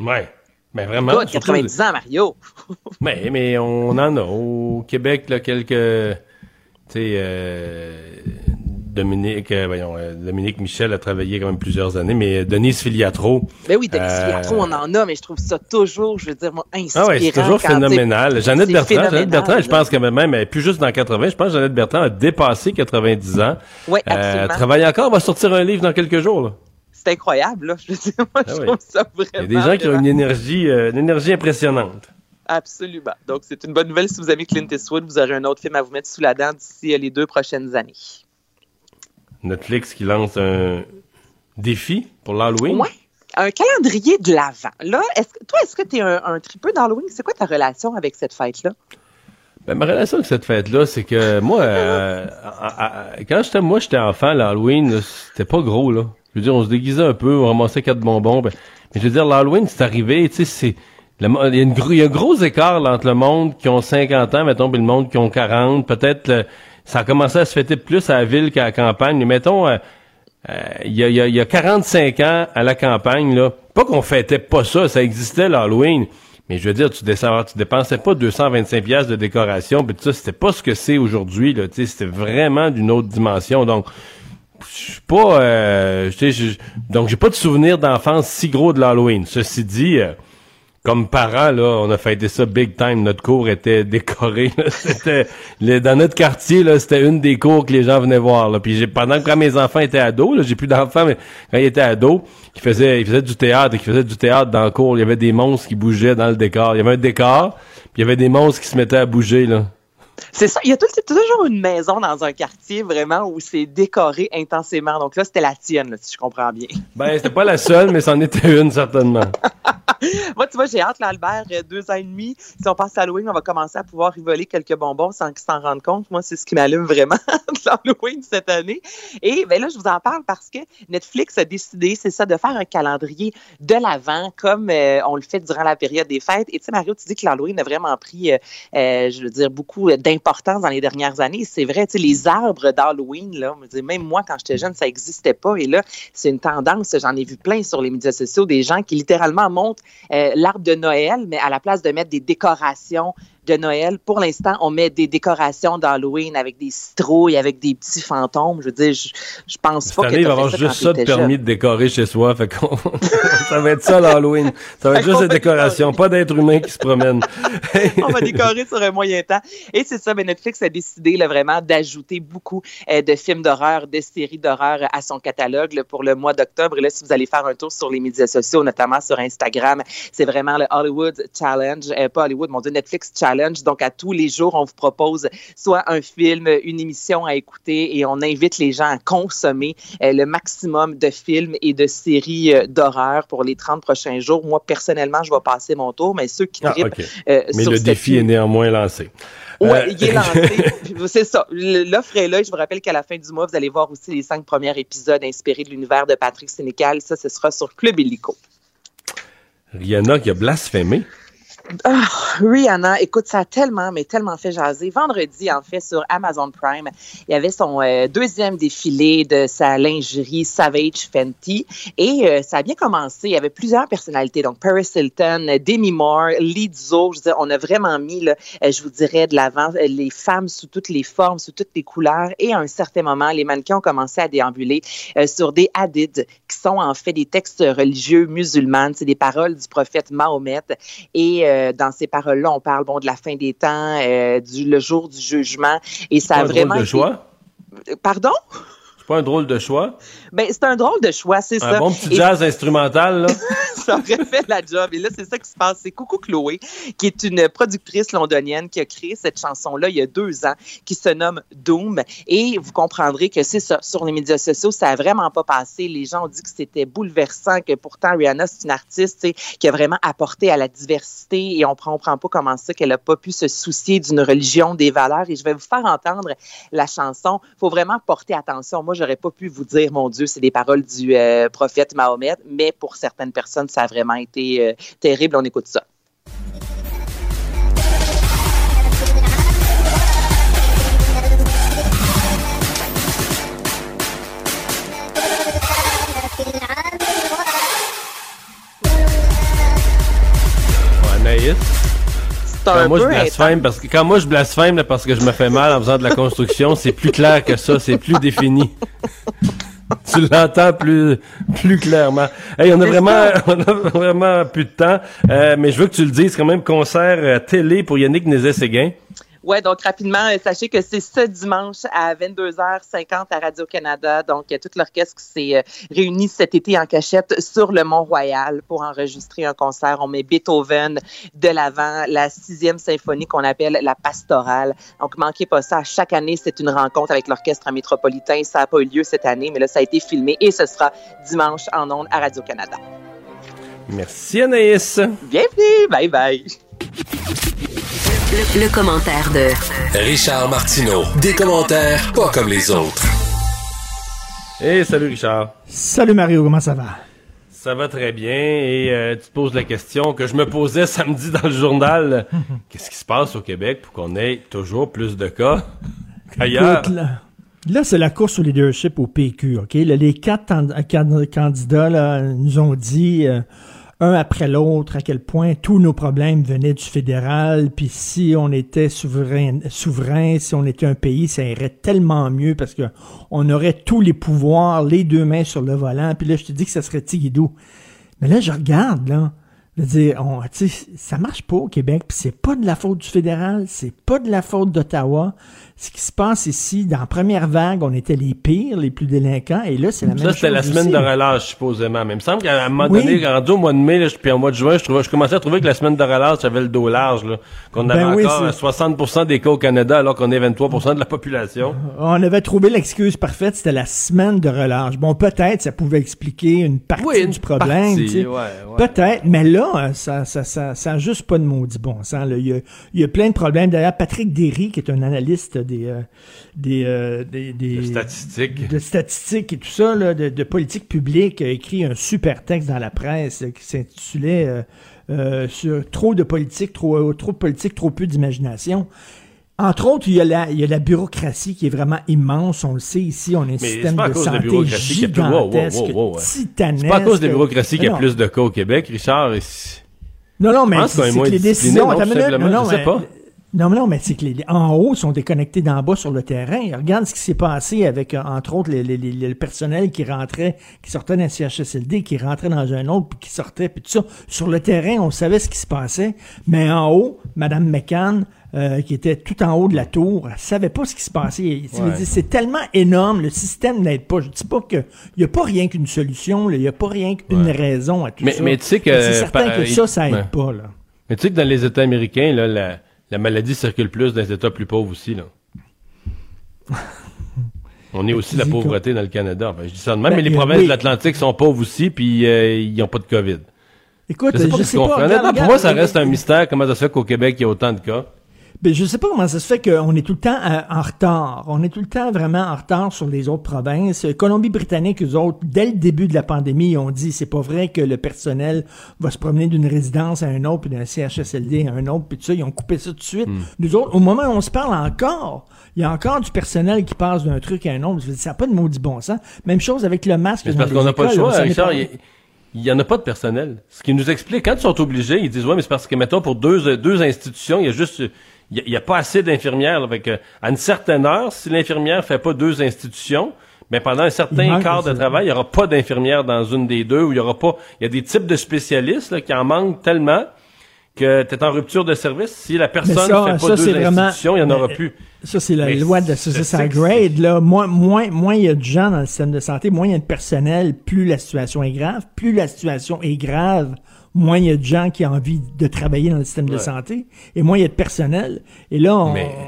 Speaker 1: Ouais. Mais vraiment.
Speaker 10: Toi,
Speaker 1: surtout-
Speaker 10: 90 ans, Mario.
Speaker 1: Mais, mais on en a. Au Québec, là, quelques. Tu sais, euh, Dominique, euh, voyons, euh, Dominique Michel a travaillé quand même plusieurs années, mais Denise Filiatro.
Speaker 10: Ben oui, Denis
Speaker 1: Euh,
Speaker 10: Filiatro, on en a, mais je trouve ça toujours, je veux dire, moi, inspirant.
Speaker 1: Ah ouais, c'est toujours phénoménal. Jeannette Bertrand, Jeannette Bertrand, je pense que même, elle est plus juste dans 80, je pense que Jeannette Bertrand a dépassé 90 ans.
Speaker 10: Oui,
Speaker 1: Euh,
Speaker 10: absolument.
Speaker 1: travaille encore, va sortir un livre dans quelques jours. Là.
Speaker 10: C'est incroyable, là. Je veux dire, moi, je
Speaker 1: Ah oui.
Speaker 10: trouve ça vraiment.
Speaker 1: Il y a des gens qui ont une énergie, euh, une énergie impressionnante.
Speaker 10: Absolument. Donc, c'est une bonne nouvelle si vous aimez Clint Eastwood. Vous aurez un autre film à vous mettre sous la dent d'ici euh, les deux prochaines années.
Speaker 1: Netflix qui lance un défi pour l'Halloween?
Speaker 10: Ouais. un calendrier de l'Avent. Là, est-ce, toi, est-ce que tu es un, un tripeux d'Halloween? C'est quoi ta relation avec cette fête-là?
Speaker 1: Ben, ma relation avec cette fête-là, c'est que moi, euh, quand j'étais moi j'étais enfant, l'Halloween, c'était pas gros, là. Je veux dire, on se déguisait un peu, on ramassait quatre bonbons. Ben, mais je veux dire, l'Halloween, c'est arrivé, tu sais, c'est. Il y, a une, il y, a un gros écart entre le monde qui ont 50 ans, mettons, et le monde qui ont 40. Peut-être ça a commencé à se fêter plus à la ville qu'à la campagne. Mais mettons, euh, euh, il, y a, il, y a, 45 ans à la campagne, là, pas qu'on fêtait pas ça, ça existait l'Halloween. Mais je veux dire, tu, descends, tu dépensais pas 225 pièces de décoration, puis ça, c'était pas ce que c'est aujourd'hui. Là, c'était vraiment d'une autre dimension. Donc, je suis pas, euh, donc j'ai pas de souvenir d'enfance si gros de l'Halloween. Ceci dit, euh, comme parents, là, on a fêté ça big time. Notre cour était décoré. C'était dans notre quartier, là, c'était une des cours que les gens venaient voir. Puis pendant que mes enfants étaient ados, là, j'ai plus d'enfants, mais quand ils étaient ados, ils faisaient, ils faisaient du théâtre, ils faisaient du théâtre dans le cours. Il y avait des monstres qui bougeaient dans le décor. Il y avait un décor, puis il y avait des monstres qui se mettaient à bouger là.
Speaker 10: C'est ça. Il y a toujours une maison dans un quartier vraiment où c'est décoré intensément. Donc là, c'était la tienne, si je comprends bien.
Speaker 1: Ben, c'était pas la seule, mais c'en était une, certainement.
Speaker 10: Moi, tu vois, j'ai hâte, l'Albert, euh, deux ans et demi. Si on passe à Halloween, on va commencer à pouvoir rivoler quelques bonbons sans qu'ils s'en rendent compte. Moi, c'est ce qui m'allume vraiment de l'Halloween cette année. Et ben là, je vous en parle parce que Netflix a décidé, c'est ça, de faire un calendrier de l'avant comme euh, on le fait durant la période des fêtes. Et tu sais, Mario, tu dis que l'Halloween a vraiment pris, euh, je veux dire, beaucoup d'importance dans les dernières années. C'est vrai, les arbres d'Halloween, là, même moi, quand j'étais jeune, ça n'existait pas. Et là, c'est une tendance. J'en ai vu plein sur les médias sociaux, des gens qui littéralement montent euh, l'arbre de Noël, mais à la place de mettre des décorations de Noël. Pour l'instant, on met des décorations d'Halloween avec des citrouilles, avec des petits fantômes. Je veux dire, je, je pense pas
Speaker 1: que il va avoir juste ça de permis de décorer chez soi. Fait ça va être ça l'Halloween. Ça va être juste des décorations, pas d'êtres humains qui se promènent.
Speaker 10: on va décorer sur un moyen temps. Et c'est ça, mais Netflix a décidé là, vraiment d'ajouter beaucoup euh, de films d'horreur, de séries d'horreur à son catalogue pour le mois d'octobre. Et là, si vous allez faire un tour sur les médias sociaux, notamment sur Instagram, c'est vraiment le Hollywood Challenge, euh, pas Hollywood, mon Dieu, Netflix Challenge donc, à tous les jours, on vous propose soit un film, une émission à écouter et on invite les gens à consommer euh, le maximum de films et de séries euh, d'horreur pour les 30 prochains jours. Moi, personnellement, je vais passer mon tour, mais ceux qui
Speaker 1: ah, euh, Mais le défi est néanmoins lancé.
Speaker 10: Oui, il est lancé. c'est ça. L'offre est là. Je vous rappelle qu'à la fin du mois, vous allez voir aussi les cinq premiers épisodes inspirés de l'univers de Patrick Sénécal. Ça, ce sera sur Club Illico.
Speaker 1: Rihanna qui a blasphémé.
Speaker 10: Oh, Rihanna, écoute, ça a tellement, mais tellement fait jaser. Vendredi, en fait, sur Amazon Prime, il y avait son euh, deuxième défilé de sa lingerie Savage Fenty. Et euh, ça a bien commencé. Il y avait plusieurs personnalités. Donc, Paris Hilton, Demi Moore, Lizzo. Je veux dire, on a vraiment mis, là, euh, je vous dirais, de l'avant les femmes sous toutes les formes, sous toutes les couleurs. Et à un certain moment, les mannequins ont commencé à déambuler sur des hadiths qui sont en fait des textes religieux musulmans. C'est des paroles du prophète Mahomet. Et euh, dans ces paroles-là, on parle bon de la fin des temps, euh, du le jour du jugement, et ça a vraiment.
Speaker 1: de choix.
Speaker 10: Pardon?
Speaker 1: Pas un drôle de choix?
Speaker 10: Ben, c'est un drôle de choix, c'est ça.
Speaker 1: Un bon petit jazz instrumental, là.
Speaker 10: ça aurait fait la job. Et là, c'est ça qui se passe. C'est Coucou Chloé, qui est une productrice londonienne qui a créé cette chanson-là il y a deux ans, qui se nomme Doom. Et vous comprendrez que c'est ça. Sur les médias sociaux, ça a vraiment pas passé. Les gens ont dit que c'était bouleversant, que pourtant Rihanna, c'est une artiste qui a vraiment apporté à la diversité et on ne comprend pas comment ça qu'elle n'a pas pu se soucier d'une religion, des valeurs. Et je vais vous faire entendre la chanson. Il faut vraiment porter attention. Moi, j'aurais pas pu vous dire, mon Dieu, c'est des paroles du euh, prophète Mahomet, mais pour certaines personnes, ça a vraiment été euh, terrible. On écoute ça.
Speaker 1: Quand moi, je blasphème parce que quand moi je blasphème parce que je me fais mal en faisant de la construction, c'est plus clair que ça, c'est plus défini. tu l'entends plus plus clairement. Hey, on a vraiment on a vraiment plus de temps, euh, mais je veux que tu le dises quand même concert euh, télé pour Yannick Nézet-Séguin.
Speaker 10: Ouais, donc rapidement, euh, sachez que c'est ce dimanche à 22h50 à Radio-Canada. Donc, tout l'orchestre s'est euh, réuni cet été en cachette sur le Mont-Royal pour enregistrer un concert. On met Beethoven de l'avant, la sixième symphonie qu'on appelle la pastorale. Donc, manquez pas ça. Chaque année, c'est une rencontre avec l'orchestre métropolitain. Ça n'a pas eu lieu cette année, mais là, ça a été filmé et ce sera dimanche en ondes à Radio-Canada.
Speaker 1: Merci Anaïs.
Speaker 10: Bienvenue, bye bye.
Speaker 7: Le, commentaire de
Speaker 11: Richard Martineau. Des commentaires pas comme les autres.
Speaker 1: Hey, salut Richard.
Speaker 12: Salut Mario, comment ça va?
Speaker 1: Ça va très bien et euh, tu te poses la question que je me posais samedi dans le journal. Qu'est-ce qui se passe au Québec pour qu'on ait toujours plus de cas qu'ailleurs?
Speaker 12: Là, c'est la course au leadership au PQ, OK? les quatre candidats nous ont dit euh, un après l'autre à quel point tous nos problèmes venaient du fédéral, puis si on était souverain, souverain, si on était un pays, ça irait tellement mieux parce que on aurait tous les pouvoirs, les deux mains sur le volant, puis là, je te dis que ça serait Tigidou. Mais là, je regarde, là, je veux dire, on, ça marche pas au Québec, puis c'est pas de la faute du fédéral, c'est pas de la faute d'Ottawa, ce qui se passe ici, dans la première vague, on était les pires, les plus délinquants, et là, c'est la même chose.
Speaker 1: Ça, c'était la semaine de relâche, supposément. Mais il me semble qu'à un moment donné, rendu au mois de mai, là, puis au mois de juin, je, trouvais, je commençais à trouver que la semaine de relâche avait le dos large. Qu'on ben avait encore 60% des cas au Canada, alors qu'on est 23% de la population.
Speaker 12: On avait trouvé l'excuse parfaite, c'était la semaine de relâche. Bon, peut-être, ça pouvait expliquer une partie du problème, Peut-être, mais là, ça, ça, ça, ça a juste pas de maudit bon sens, Il y y a plein de problèmes. D'ailleurs, Patrick Derry, qui est un analyste des, euh, euh, des, des,
Speaker 1: statistiques.
Speaker 12: De statistiques et tout ça, là, de, de, politique publique, a écrit un super texte dans la presse qui s'intitulait euh, sur trop de politique, trop, trop de politique, trop peu d'imagination. Entre autres, il y, a la, il y a la bureaucratie qui est vraiment immense. On le sait ici, on a un système de santé de gigantesque, titanesque.
Speaker 1: C'est pas à cause de la bureaucratie qu'il y a plus de cas au Québec, Richard.
Speaker 12: Non, non, mais c'est que les décisions...
Speaker 1: Non, non, je sais pas.
Speaker 12: Non, mais non, mais c'est que les, en haut sont déconnectés d'en bas sur le terrain. Regarde ce qui s'est passé avec, euh, entre autres, le personnel qui rentrait, qui sortait d'un CHSLD, qui rentrait dans un autre, puis qui sortait, puis tout ça. Sur le terrain, on savait ce qui se passait, mais en haut, Mme McCann, euh, qui était tout en haut de la tour, elle savait pas ce qui se passait. C'est tellement énorme, le système n'aide pas. Je dis pas qu'il n'y a pas rien qu'une solution, il n'y a pas rien qu'une raison à tout
Speaker 1: mais,
Speaker 12: ça.
Speaker 1: Mais tu sais que...
Speaker 12: C'est certain que ça, ça aide pas, là.
Speaker 1: Mais tu sais que dans les États américains, là, la la maladie circule plus dans les États plus pauvres aussi, là. On est aussi la pauvreté dans le Canada. je dis ça de même, ben, mais les provinces de l'Atlantique sont pauvres aussi, puis euh, ils n'ont pas de COVID.
Speaker 12: Écoute, je sais pas, je sais pas
Speaker 1: pour moi, ça reste un mystère comment ça se fait qu'au Québec, il y a autant de cas.
Speaker 12: Ben, je sais pas comment ça se fait qu'on est tout le temps euh, en retard. On est tout le temps vraiment en retard sur les autres provinces. Colombie-Britannique, eux autres, dès le début de la pandémie, ils ont dit c'est pas vrai que le personnel va se promener d'une résidence à un autre, puis d'un CHSLD à un autre, puis tout ça. Ils ont coupé ça tout de suite. Hmm. Nous autres, au moment où on se parle encore, il y a encore du personnel qui passe d'un truc à un autre. Ça n'a pas de maudit bon sens. Même chose avec le masque.
Speaker 1: C'est parce qu'on n'a pas le choix, Richard. Il n'y en a pas de personnel. Ce qui nous explique, quand ils sont obligés, ils disent, ouais, mais c'est parce que, mettons, pour deux, deux institutions, il y a juste il n'y a, pas assez d'infirmières. Avec, à une certaine heure, si l'infirmière fait pas deux institutions, mais pendant un certain quart de travail, il n'y aura pas d'infirmière dans une des deux, ou il y aura pas. Il y a des types de spécialistes là, qui en manquent tellement que tu es en rupture de service. Si la personne ne fait pas deux institutions, il n'y en aura plus.
Speaker 12: Ça, c'est la loi de ça grade. Là. Moins, moins, moins il y a de gens dans le système de santé, moins il y a de personnel, plus la situation est grave. Plus la situation est grave, moins il y a de gens qui ont envie de travailler dans le système de santé, et moins il y a de personnel. Et là,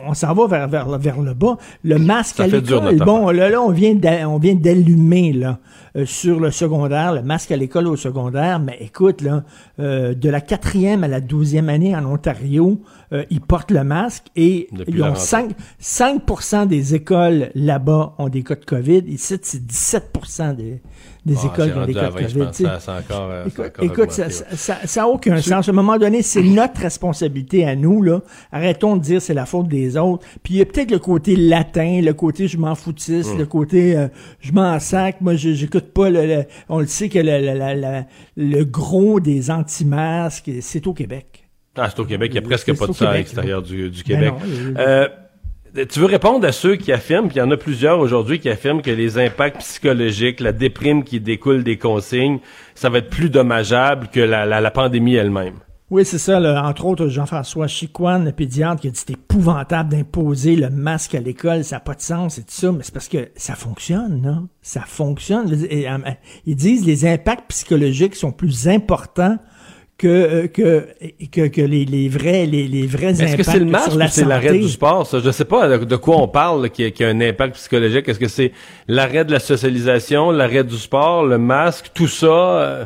Speaker 12: on, s'en va vers, vers, vers le bas. Le masque à l'école, bon, là, là, on vient d'allumer, là, euh, sur le secondaire, le masque à l'école au secondaire, mais écoute, là, euh, de la quatrième à la douzième année en Ontario, euh, ils portent le masque et ils ont 5, 5 des écoles là-bas ont des cas de COVID. Ici, c'est 17% des, des ah, écoles qui ont des cas de COVID.
Speaker 1: Ça, encore,
Speaker 12: écoute, ça n'a aucun sens. À un moment donné, c'est notre responsabilité à nous. Là. Arrêtons de dire c'est la faute des autres. Puis il y a peut-être le côté latin, le côté je m'en foutisse, hum. le côté je m'en sac. Moi, j'écoute pas le, on le sait que le, le gros des anti-masques, c'est au Québec.
Speaker 1: Ah, c'est au Québec. Il n'y a presque pas de ça à l'extérieur du, du, Québec. euh, tu veux répondre à ceux qui affirment, puis il y en a plusieurs aujourd'hui qui affirment que les impacts psychologiques, la déprime qui découle des consignes, ça va être plus dommageable que la, pandémie elle-même.
Speaker 12: Oui, c'est ça. Entre autres, Jean-François Chicoine, le pédiatre, qui a dit c'est épouvantable d'imposer le masque à l'école, ça n'a pas de sens et tout ça, mais c'est parce que ça fonctionne, non? Ça fonctionne. Euh, ils disent les impacts psychologiques sont plus importants que, euh, que, que, que les, les, vrais, les, les vrais impacts.
Speaker 1: Est-ce que c'est le masque ou c'est l'arrêt du sport? Ça? Je sais pas de, quoi on parle qui, qui, a un impact psychologique. Est-ce que c'est l'arrêt de la socialisation, l'arrêt du sport, le masque, tout ça? Euh?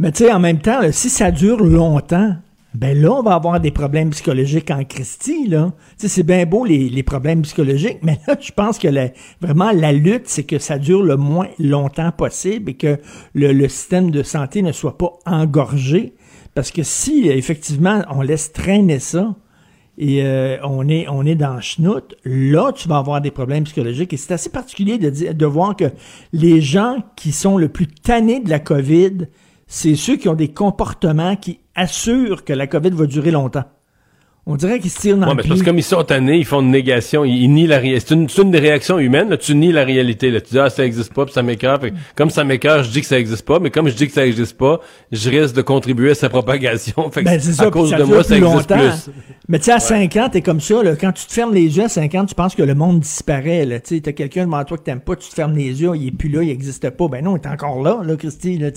Speaker 12: Mais tu sais, en même temps, là, si ça dure longtemps, ben là, on va avoir des problèmes psychologiques en Christie, là. Tu sais, c'est bien beau les, les problèmes psychologiques, mais là, je pense que la- vraiment la lutte, c'est que ça dure le moins longtemps possible et que le, le système de santé ne soit pas engorgé. Parce que si, effectivement, on laisse traîner ça, et euh, on est on est dans schnout, là tu vas avoir des problèmes psychologiques et c'est assez particulier de dire de voir que les gens qui sont le plus tannés de la Covid, c'est ceux qui ont des comportements qui assurent que la Covid va durer longtemps. On dirait qu'ils se tirent dans
Speaker 1: Ouais,
Speaker 12: le
Speaker 1: mais parce que comme ils sont tannés, ils font une négation, ils, ils nient la réalité. C'est une, une des réactions humaines, là. tu nies la réalité. Là. Tu dis, ah, ça existe pas, puis ça m'écœure. Comme ça m'écœure, je dis que ça existe pas, mais comme je dis que ça existe pas, je risque de contribuer à sa propagation. Fait que
Speaker 12: Ben, c'est ça,
Speaker 1: à cause
Speaker 12: ça
Speaker 1: de moi, ça
Speaker 12: plus
Speaker 1: existe
Speaker 12: longtemps.
Speaker 1: plus.
Speaker 12: Mais tu sais, à 5 ans, t'es comme ça, là, quand tu te fermes les yeux à 5 ans, tu penses que le monde disparaît, tu sais, t'as quelqu'un devant toi que t'aimes pas, tu te fermes les yeux, il est plus là, il existe pas. Ben non, il est encore là, là, Christy, là,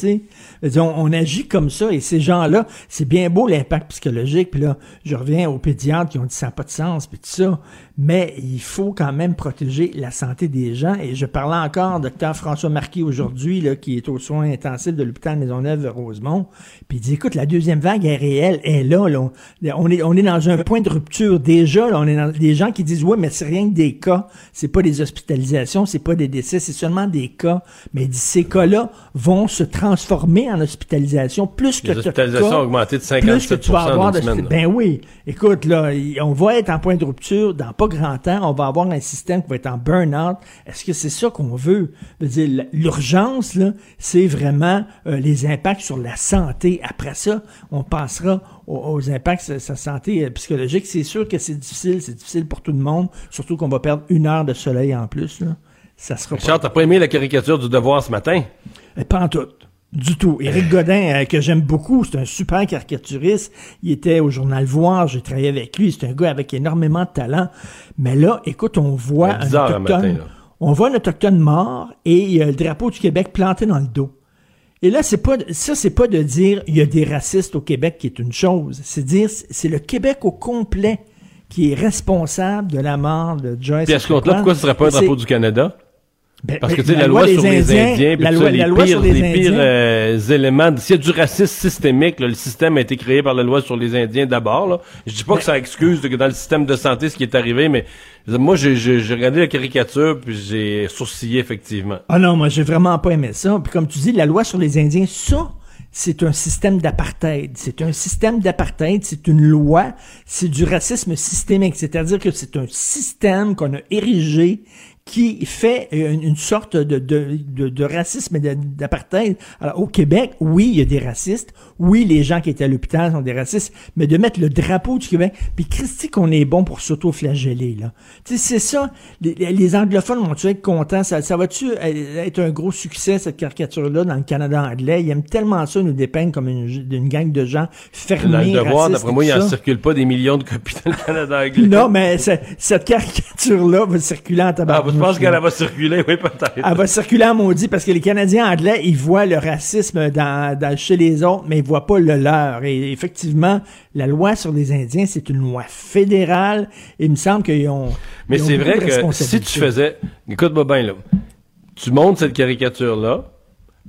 Speaker 12: On, on agit comme ça, et ces gens-là, c'est bien beau l'impact psychologique, puis là, je reviens aux pédiatres qui ont dit ça n'a pas de sens, puis tout ça, mais il faut quand même protéger la santé des gens, et je parlais encore docteur François Marquis aujourd'hui, là, qui est aux soins intensifs de l'hôpital Maisonneuve de Rosemont, puis il dit, écoute, la deuxième vague est réelle, elle est là, là. On est, on est dans un point de rupture. Déjà, là, on est dans des gens qui disent, ouais, mais c'est rien que des cas. C'est pas des hospitalisations, c'est pas des décès, c'est seulement des cas. Mais il dit, ces cas-là vont se transformer en hospitalisation plus que
Speaker 1: Les hospitalisations
Speaker 12: cas,
Speaker 1: ont augmenté de
Speaker 12: plus que tu vas
Speaker 1: 57%
Speaker 12: avoir de-. Ben oui. Écoute, là, on va être en point de rupture dans pas grand temps. On va avoir un système qui va être en burn-out. Est-ce que c'est ça qu'on veut? Dire, l'urgence, là, c'est vraiment euh, les impacts sur la santé. Après ça, on passera aux, aux impacts sur sa santé euh, psychologique. C'est sûr que c'est difficile. C'est difficile pour tout le monde. Surtout qu'on va perdre une heure de soleil en plus, là. Ça sera pas
Speaker 1: Richard, t'as pas aimé la caricature du devoir ce matin?
Speaker 12: euh, Pas en tout. Du tout. Éric Godin, euh, que j'aime beaucoup, c'est un super caricaturiste. Il était au journal Voir, j'ai travaillé avec lui. C'est un gars avec énormément de talent. Mais là, écoute, on voit un
Speaker 1: 10 heures le
Speaker 12: autochtone.
Speaker 1: matin,
Speaker 12: on voit un autochtone mort et il y a le drapeau du Québec planté dans le dos. Et là, c'est pas ça, c'est pas de dire il y a des racistes au Québec qui est une chose. C'est dire c'est le Québec au complet qui est responsable de la mort de Joyce.
Speaker 1: Puis à ce compte-là, pourquoi ce serait pas un drapeau du Canada?
Speaker 12: Ben,
Speaker 1: Parce que
Speaker 12: ben,
Speaker 1: tu sais, la, loi, sur les Indiens, puis
Speaker 12: la loi,
Speaker 1: ça, les
Speaker 12: loi
Speaker 1: pires,
Speaker 12: sur les,
Speaker 1: les pires
Speaker 12: Indiens,
Speaker 1: euh, éléments. S'il y a du racisme systémique, là, le système a été créé par la loi sur les Indiens d'abord. là. Je dis pas que ça excuse que dans le système de santé ce qui est arrivé, mais moi j'ai j'ai- j'ai regardé la caricature puis j'ai sourcillé effectivement.
Speaker 12: Ah non, moi j'ai vraiment pas aimé ça. Puis comme tu dis, la loi sur les Indiens, ça, c'est un système d'apartheid. C'est un système d'apartheid, c'est une loi, c'est du racisme systémique. C'est-à-dire que c'est un système qu'on a érigé qui fait une, une sorte de, de, de, racisme et. Alors, au Québec, oui, il y a des racistes. Oui, les gens qui étaient à l'hôpital sont des racistes. Mais de mettre le drapeau du Québec, puis Christy qu'on est bon pour s'auto-flageller, là. Tu sais, c'est ça. Les, les anglophones vont-tu être contents? Ça, ça va-tu être un gros succès, cette caricature-là, dans le Canada anglais? Ils aiment tellement ça, nous dépeindre comme une, une gang de gens fermés,
Speaker 1: Dans le devoir, d'après moi, il
Speaker 12: tout
Speaker 1: en
Speaker 12: ça.
Speaker 1: circule pas des millions de copies dans le Canada anglais.
Speaker 12: Non, mais ce- cette caricature-là va circuler en
Speaker 1: Ah,
Speaker 12: tabarnouche.
Speaker 1: je pense qu'elle va circuler, oui, peut-être.
Speaker 12: Elle va circuler en maudit parce que les Canadiens anglais, ils voient le racisme dans, dans- chez les autres, mais ils voient pas le leur. Et effectivement, la loi sur les Indiens, c'est une loi fédérale. Et il me semble qu'ils ont.
Speaker 1: Mais c'est vrai que si tu faisais, écoute-moi bien là, tu montres cette caricature-là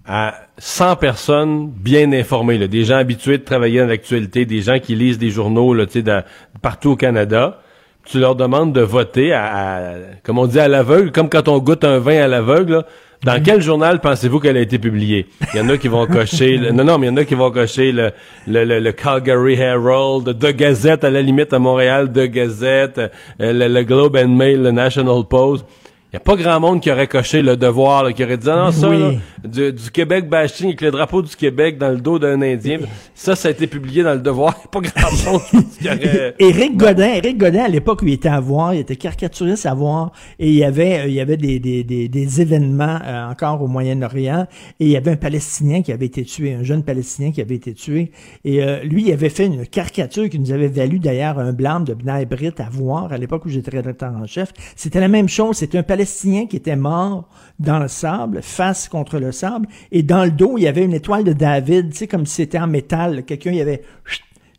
Speaker 1: à 100 personnes bien informées, là, des gens habitués de travailler dans l'actualité, des gens qui lisent des journaux là, tu sais, dans- partout au Canada. Tu leur demandes de voter à, à- comme on dit, à l'aveugle, comme quand on goûte un vin à l'aveugle. Dans quel journal pensez-vous qu'elle a été publiée? Il y en a qui vont cocher, le- non, non, mais il y en a qui vont cocher le, le, le, le Calgary Herald, The Gazette, à la limite à Montréal, The Gazette, euh, le, le Globe and Mail, le National Post. Il n'y a pas grand monde qui aurait coché le devoir, là, qui aurait dit, ah non, ça,
Speaker 12: Oui.
Speaker 1: là, du, du Québec bashing avec le drapeau du Québec dans le dos d'un Indien, ça, ça a été publié dans le devoir. Il n'y a pas grand monde qui aurait...
Speaker 12: Éric Godin, Éric Godin, à l'époque où il était à voir, il était caricaturiste à voir, et il y avait, euh, il y avait des, des, des, des événements euh, encore au Moyen-Orient, et il y avait un Palestinien qui avait été tué, un jeune Palestinien qui avait été tué, et euh, lui, il avait fait une caricature qui nous avait valu d'ailleurs un blâme de Bnai Brit à voir, à l'époque où j'étais rédacteur en chef. C'était la même chose, c'était un Palestinien qui était mort dans le sable, face contre le sable, et dans le dos, il y avait une étoile de David, tu sais, comme si c'était en métal, quelqu'un, il avait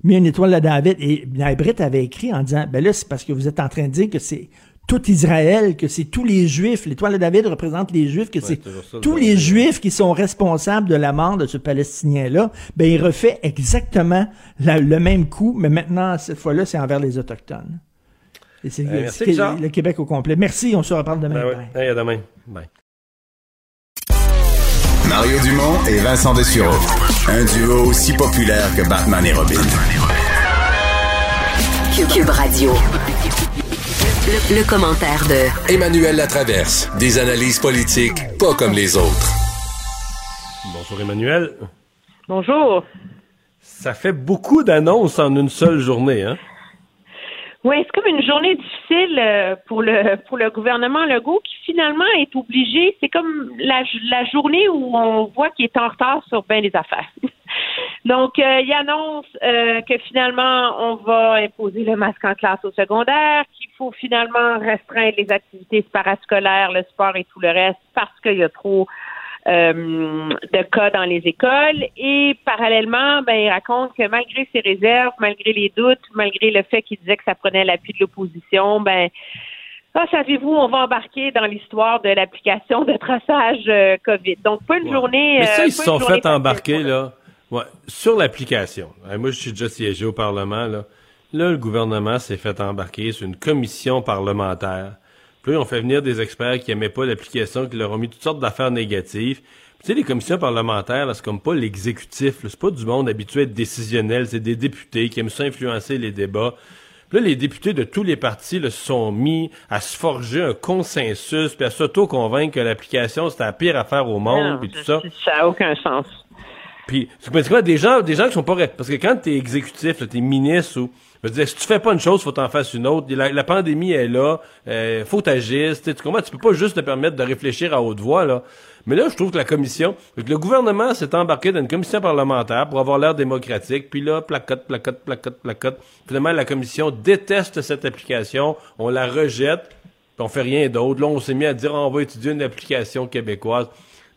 Speaker 12: mis une étoile de David et Brit avait écrit en disant ben là c'est parce que vous êtes en train de dire que c'est tout Israël, que c'est tous les Juifs, l'étoile de David représente les Juifs, que c'est tous les Juifs qui sont responsables de la mort de ce Palestinien-là, ben il refait exactement le même coup, mais maintenant, cette fois-là, c'est envers les Autochtones. Et c'est
Speaker 1: merci,
Speaker 12: c'est
Speaker 1: Richard.
Speaker 12: le Québec au complet. Merci, on se reparle demain.
Speaker 1: Ben ouais.
Speaker 12: Bye.
Speaker 1: Hey, à demain. Bye.
Speaker 6: Mario Dumont et Vincent Dessureau. Un duo aussi populaire que Batman et Robin.
Speaker 7: Cube, Cube Radio. Le, le commentaire de
Speaker 11: Emmanuel Latraverse. Des analyses politiques pas comme les autres.
Speaker 1: Bonjour Emmanuel.
Speaker 13: Bonjour.
Speaker 1: Ça fait beaucoup d'annonces en une seule journée, hein?
Speaker 13: Oui, c'est comme une journée difficile euh, pour le pour le gouvernement Legault qui finalement est obligé. C'est comme la, la journée où on voit qu'il est en retard sur bien des affaires. Donc, euh, il annonce euh, que finalement, on va imposer le masque en classe au secondaire, qu'il faut finalement restreindre les activités parascolaires, le sport et tout le reste parce qu'il y a trop euh, de cas dans les écoles. Et parallèlement, ben, il raconte que malgré ses réserves, malgré les doutes, malgré le fait qu'il disait que ça prenait l'appui de l'opposition, ben, ah, savez-vous, on va embarquer dans l'histoire de l'application de traçage euh, COVID. Donc, pas une journée.
Speaker 1: Mais ça,
Speaker 13: euh,
Speaker 1: ils se sont fait embarquer, là. Ouais, sur l'application. Euh, Moi, je suis déjà siégé au Parlement, là. Là, le gouvernement s'est fait embarquer sur une commission parlementaire. Puis là, on fait venir des experts qui aimaient pas l'application, qui leur ont mis toutes sortes d'affaires négatives. Puis, tu sais, les commissions parlementaires, là, c'est comme pas l'exécutif. C'est pas du monde habitué à être décisionnel. C'est des députés qui aiment ça influencer les débats. Puis là, les députés de tous les partis là, se sont mis à se forger un consensus, puis à s'auto-convaincre que l'application, c'était la pire affaire au monde,
Speaker 13: Non,
Speaker 1: puis tout
Speaker 13: ça-
Speaker 1: ça.
Speaker 13: N'a aucun sens.
Speaker 1: Puis, c'est quoi, des gens, des gens qui sont pas parce que quand t'es exécutif, t'es ministre ou, veux dire, si tu fais pas une chose, faut t'en fasses une autre. La, pandémie est là, euh, faut t'agir. Tu comprends? Tu peux pas juste te permettre de réfléchir à haute voix, là. Mais là, je trouve que la commission, le gouvernement s'est embarqué dans une commission parlementaire pour avoir l'air démocratique. Puis là, placote, placote, placote, placote. Finalement, la commission déteste cette application. On la rejette. Puis on fait rien d'autre. Là, on s'est mis à dire, on va étudier une application québécoise.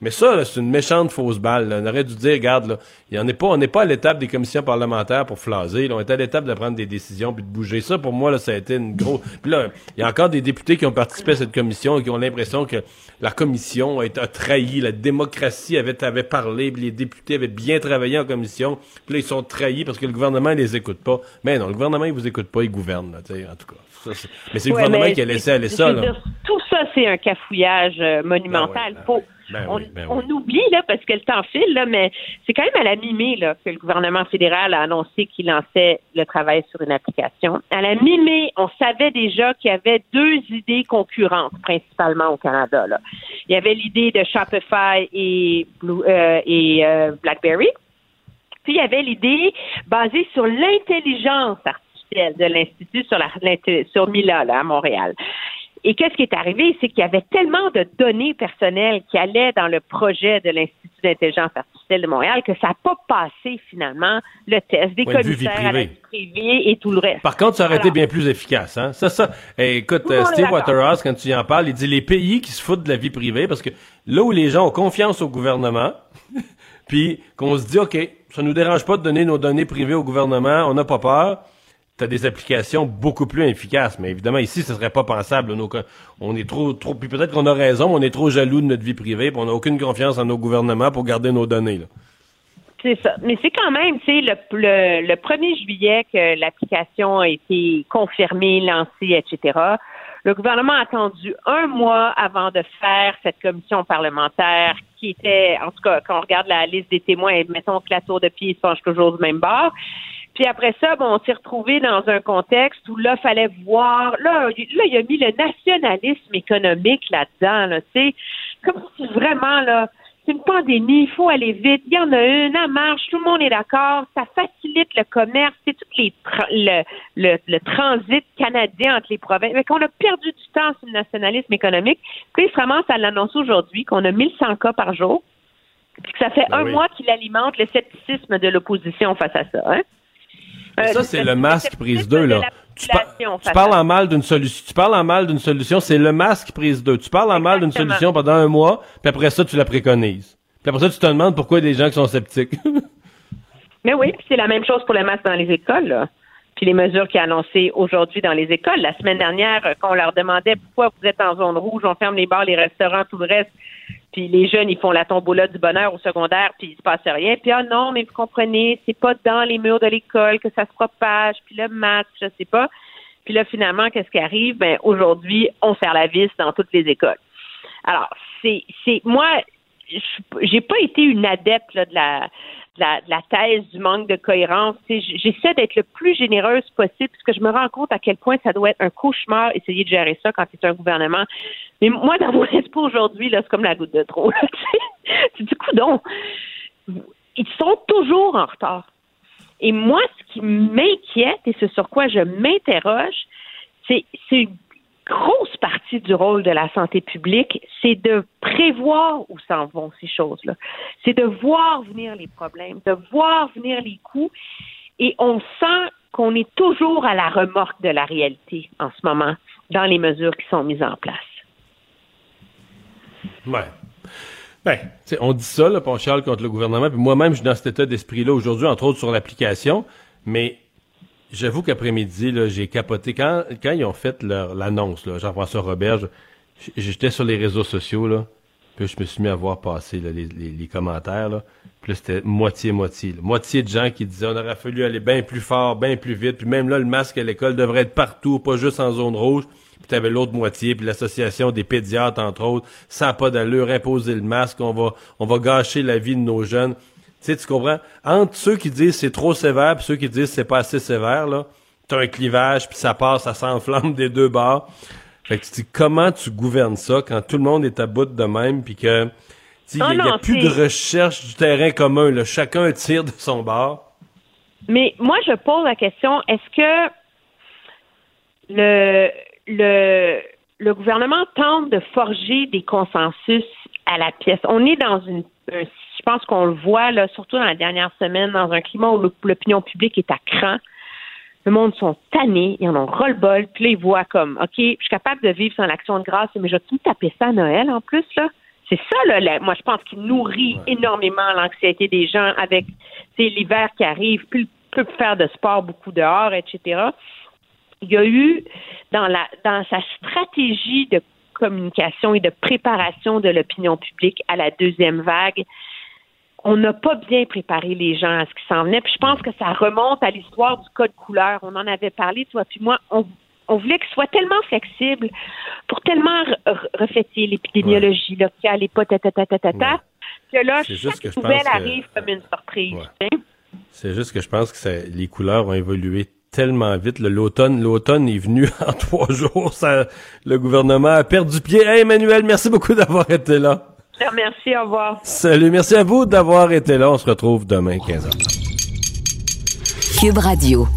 Speaker 1: Mais ça, là, c'est une méchante fausse balle. là. On aurait dû dire, regarde, là, en est pas, on n'est pas à l'étape des commissions parlementaires pour flaser. là. On est à l'étape de prendre des décisions puis de bouger. Ça, pour moi, là, ça a été une grosse. Puis là, il y a encore des députés qui ont participé à cette commission et qui ont l'impression que la commission a, été- a trahi, la démocratie avait, avait parlé, puis les députés avaient bien travaillé en commission. Puis là, ils sont trahis parce que le gouvernement ne les écoute pas. Mais non, le gouvernement, il vous écoute pas, il gouverne, là, en tout cas. Ça, mais c'est le
Speaker 13: Ouais,
Speaker 1: gouvernement qui a laissé aller ça, là.
Speaker 13: dire, tout ça, c'est un cafouillage euh, monumental. Faut-
Speaker 1: Ben
Speaker 13: on,
Speaker 1: oui, ben
Speaker 13: on oublie, là, parce que le temps file, là, mais c'est quand même à la mi-mai là, que le gouvernement fédéral a annoncé qu'il lançait le travail sur une application. À la mi-mai, on savait déjà qu'il y avait deux idées concurrentes, principalement au Canada. Là. Il y avait l'idée de Shopify et, Blue- euh, et euh, BlackBerry. Puis il y avait l'idée basée sur l'intelligence artificielle de l'Institut sur, la, sur Mila, là, à Montréal. Et qu'est-ce qui est arrivé? C'est qu'il y avait tellement de données personnelles qui allaient dans le projet de l'Institut d'intelligence artificielle de Montréal que ça n'a pas passé finalement le test des
Speaker 1: vie
Speaker 13: commissaires à la vie privée et tout le reste.
Speaker 1: Par contre, ça aurait été bien plus efficace. Hein? Ça, ça. eh, écoute, euh, Steve. Waterhouse, quand tu y en parles, il dit les pays qui se foutent de la vie privée, parce que là où les gens ont confiance au gouvernement, puis qu'on se dit, OK, ça nous dérange pas de donner nos données privées au gouvernement, on n'a pas peur, t'as des applications beaucoup plus efficaces. Mais évidemment, ici, ce serait pas pensable. On est trop, trop, puis peut-être qu'on a raison, mais on est trop jaloux de notre vie privée, puis on n'a aucune confiance en nos gouvernements pour garder nos données. Là.
Speaker 13: C'est ça. Mais c'est quand même, tu sais, le, le, le 1er juillet que l'application a été confirmée, lancée, etc. Le gouvernement a attendu un mois avant de faire cette commission parlementaire qui était, en tout cas, quand on regarde la liste des témoins, et mettons que la tour de pied se penche toujours du même bord. Puis après ça, bon, on s'est retrouvé dans un contexte où là, fallait voir. Là, il- là, il a mis le nationalisme économique là-dedans, là, tu sais, comme si vraiment là, c'est une pandémie, il faut aller vite. Il y en a une, elle marche, tout le monde est d'accord, ça facilite le commerce, c'est tout les tra- le, le, le transit canadien entre les provinces. Mais qu'on a perdu du temps sur le nationalisme économique. Se ramasse à l'annoncer aujourd'hui qu'on a 1100 cas par jour. Puis que ça fait
Speaker 1: Ben
Speaker 13: un
Speaker 1: oui.
Speaker 13: mois qu'il alimente le scepticisme de l'opposition face à ça. Hein? Euh,
Speaker 1: ça, c'est le masque prise 2, là. Tu, par- parles en mal d'une solution. Tu parles en mal d'une solution, c'est le masque prise 2. Tu parles en mal d'une solution pendant un mois, puis après ça, tu la préconises. Puis après ça, tu te demandes pourquoi il y a des gens qui sont sceptiques.
Speaker 13: Mais oui, puis c'est la même chose pour le masque dans les écoles. Là. puis les mesures qu'il a annoncées aujourd'hui dans les écoles. La semaine dernière, quand on leur demandait pourquoi vous êtes en zone rouge, on ferme les bars, les restaurants, tout le reste, puis les jeunes, ils font la tombola du bonheur au secondaire, puis il se passe rien. Puis ah non, mais vous comprenez, c'est pas dans les murs de l'école que ça se propage, puis le masque, je sais pas. Puis là, finalement, qu'est-ce qui arrive? Ben, aujourd'hui, on serre la vis dans toutes les écoles. Alors, c'est, c'est, moi, j'ai pas été une adepte de la, la, la, thèse du manque de cohérence. J'essaie d'être le plus généreuse possible parce que je me rends compte à quel point ça doit être un cauchemar essayer de gérer ça quand c'est un gouvernement. Mais moi, dans mon esprit aujourd'hui, c'est comme la goutte de trop. c'est du coup donc. Ils sont toujours en retard. Et moi, ce qui m'inquiète et ce sur quoi je m'interroge, c'est une grosse partie du rôle de la santé publique, c'est de prévoir où s'en vont ces choses-là. C'est de voir venir les problèmes, de voir venir les coûts. Et on sent qu'on est toujours à la remorque de la réalité en ce moment dans les mesures qui sont mises en place.
Speaker 1: Ouais. Ben, on dit ça, là, on chiale contre le gouvernement, puis moi-même, je suis dans cet état d'esprit-là aujourd'hui, entre autres sur l'application, mais j'avoue qu'après-midi, j'ai capoté. Quand, quand ils ont fait l'annonce, Jean-François Robert, j'étais sur les réseaux sociaux, là, puis je me suis mis à voir passer les, les, commentaires, là, puis c'était moitié-moitié. Moitié de gens qui disaient on aurait fallu aller bien plus fort, bien plus vite, puis même là, le masque à l'école devrait être partout, pas juste en zone rouge. Puis t'avais l'autre moitié, puis l'association des pédiatres, entre autres, ça pas d'allure, imposer le masque, on va gâcher la vie de nos jeunes. Tu sais, tu comprends? Entre ceux qui disent c'est trop sévère, puis ceux qui disent c'est pas assez sévère, là, t'as un clivage, puis ça passe, ça s'enflamme des deux bords. Fait que tu dis, comment tu gouvernes ça quand tout le monde est à bout de même, puis que il n'y a, plus de recherche du terrain commun, là, chacun tire de son bord.
Speaker 13: Mais moi, je pose la question, est-ce que le, le, le gouvernement tente de forger des consensus à la pièce? On est dans une, je pense qu'on le voit là, surtout dans la dernière semaine, dans un climat où l'opinion publique est à cran. Le monde sont tannés, ils en ont ras-le-bol, puis là, ils voient comme, OK, je suis capable de vivre sans l'action de grâce, mais je vais tout taper ça à Noël en plus, là? C'est ça, là, moi, je pense qu'il nourrit énormément l'anxiété des gens avec, l'hiver qui arrive, plus, plus faire de sport beaucoup dehors, etc il y a eu dans la dans sa stratégie de communication et de préparation de l'opinion publique à la deuxième vague, on n'a pas bien préparé les gens à ce qui s'en venait. Puis je pense que ça remonte à l'histoire du code couleur. On en avait parlé, toi puis moi. On, voulait qu'il soit tellement flexible pour tellement refléter l'épidémiologie locale et pas ta ta ta ta ta, ta que là, chaque nouvelle arrive comme une surprise.
Speaker 1: C'est juste que je pense que les couleurs ont évolué tellement vite. L'automne, l'automne est venu en trois jours. Ça, le gouvernement a perdu pied. Hey, Emmanuel, merci beaucoup d'avoir été là.
Speaker 13: Merci, au revoir.
Speaker 1: Salut, merci à vous d'avoir été là. On se retrouve demain, 15h.
Speaker 7: Cube Radio.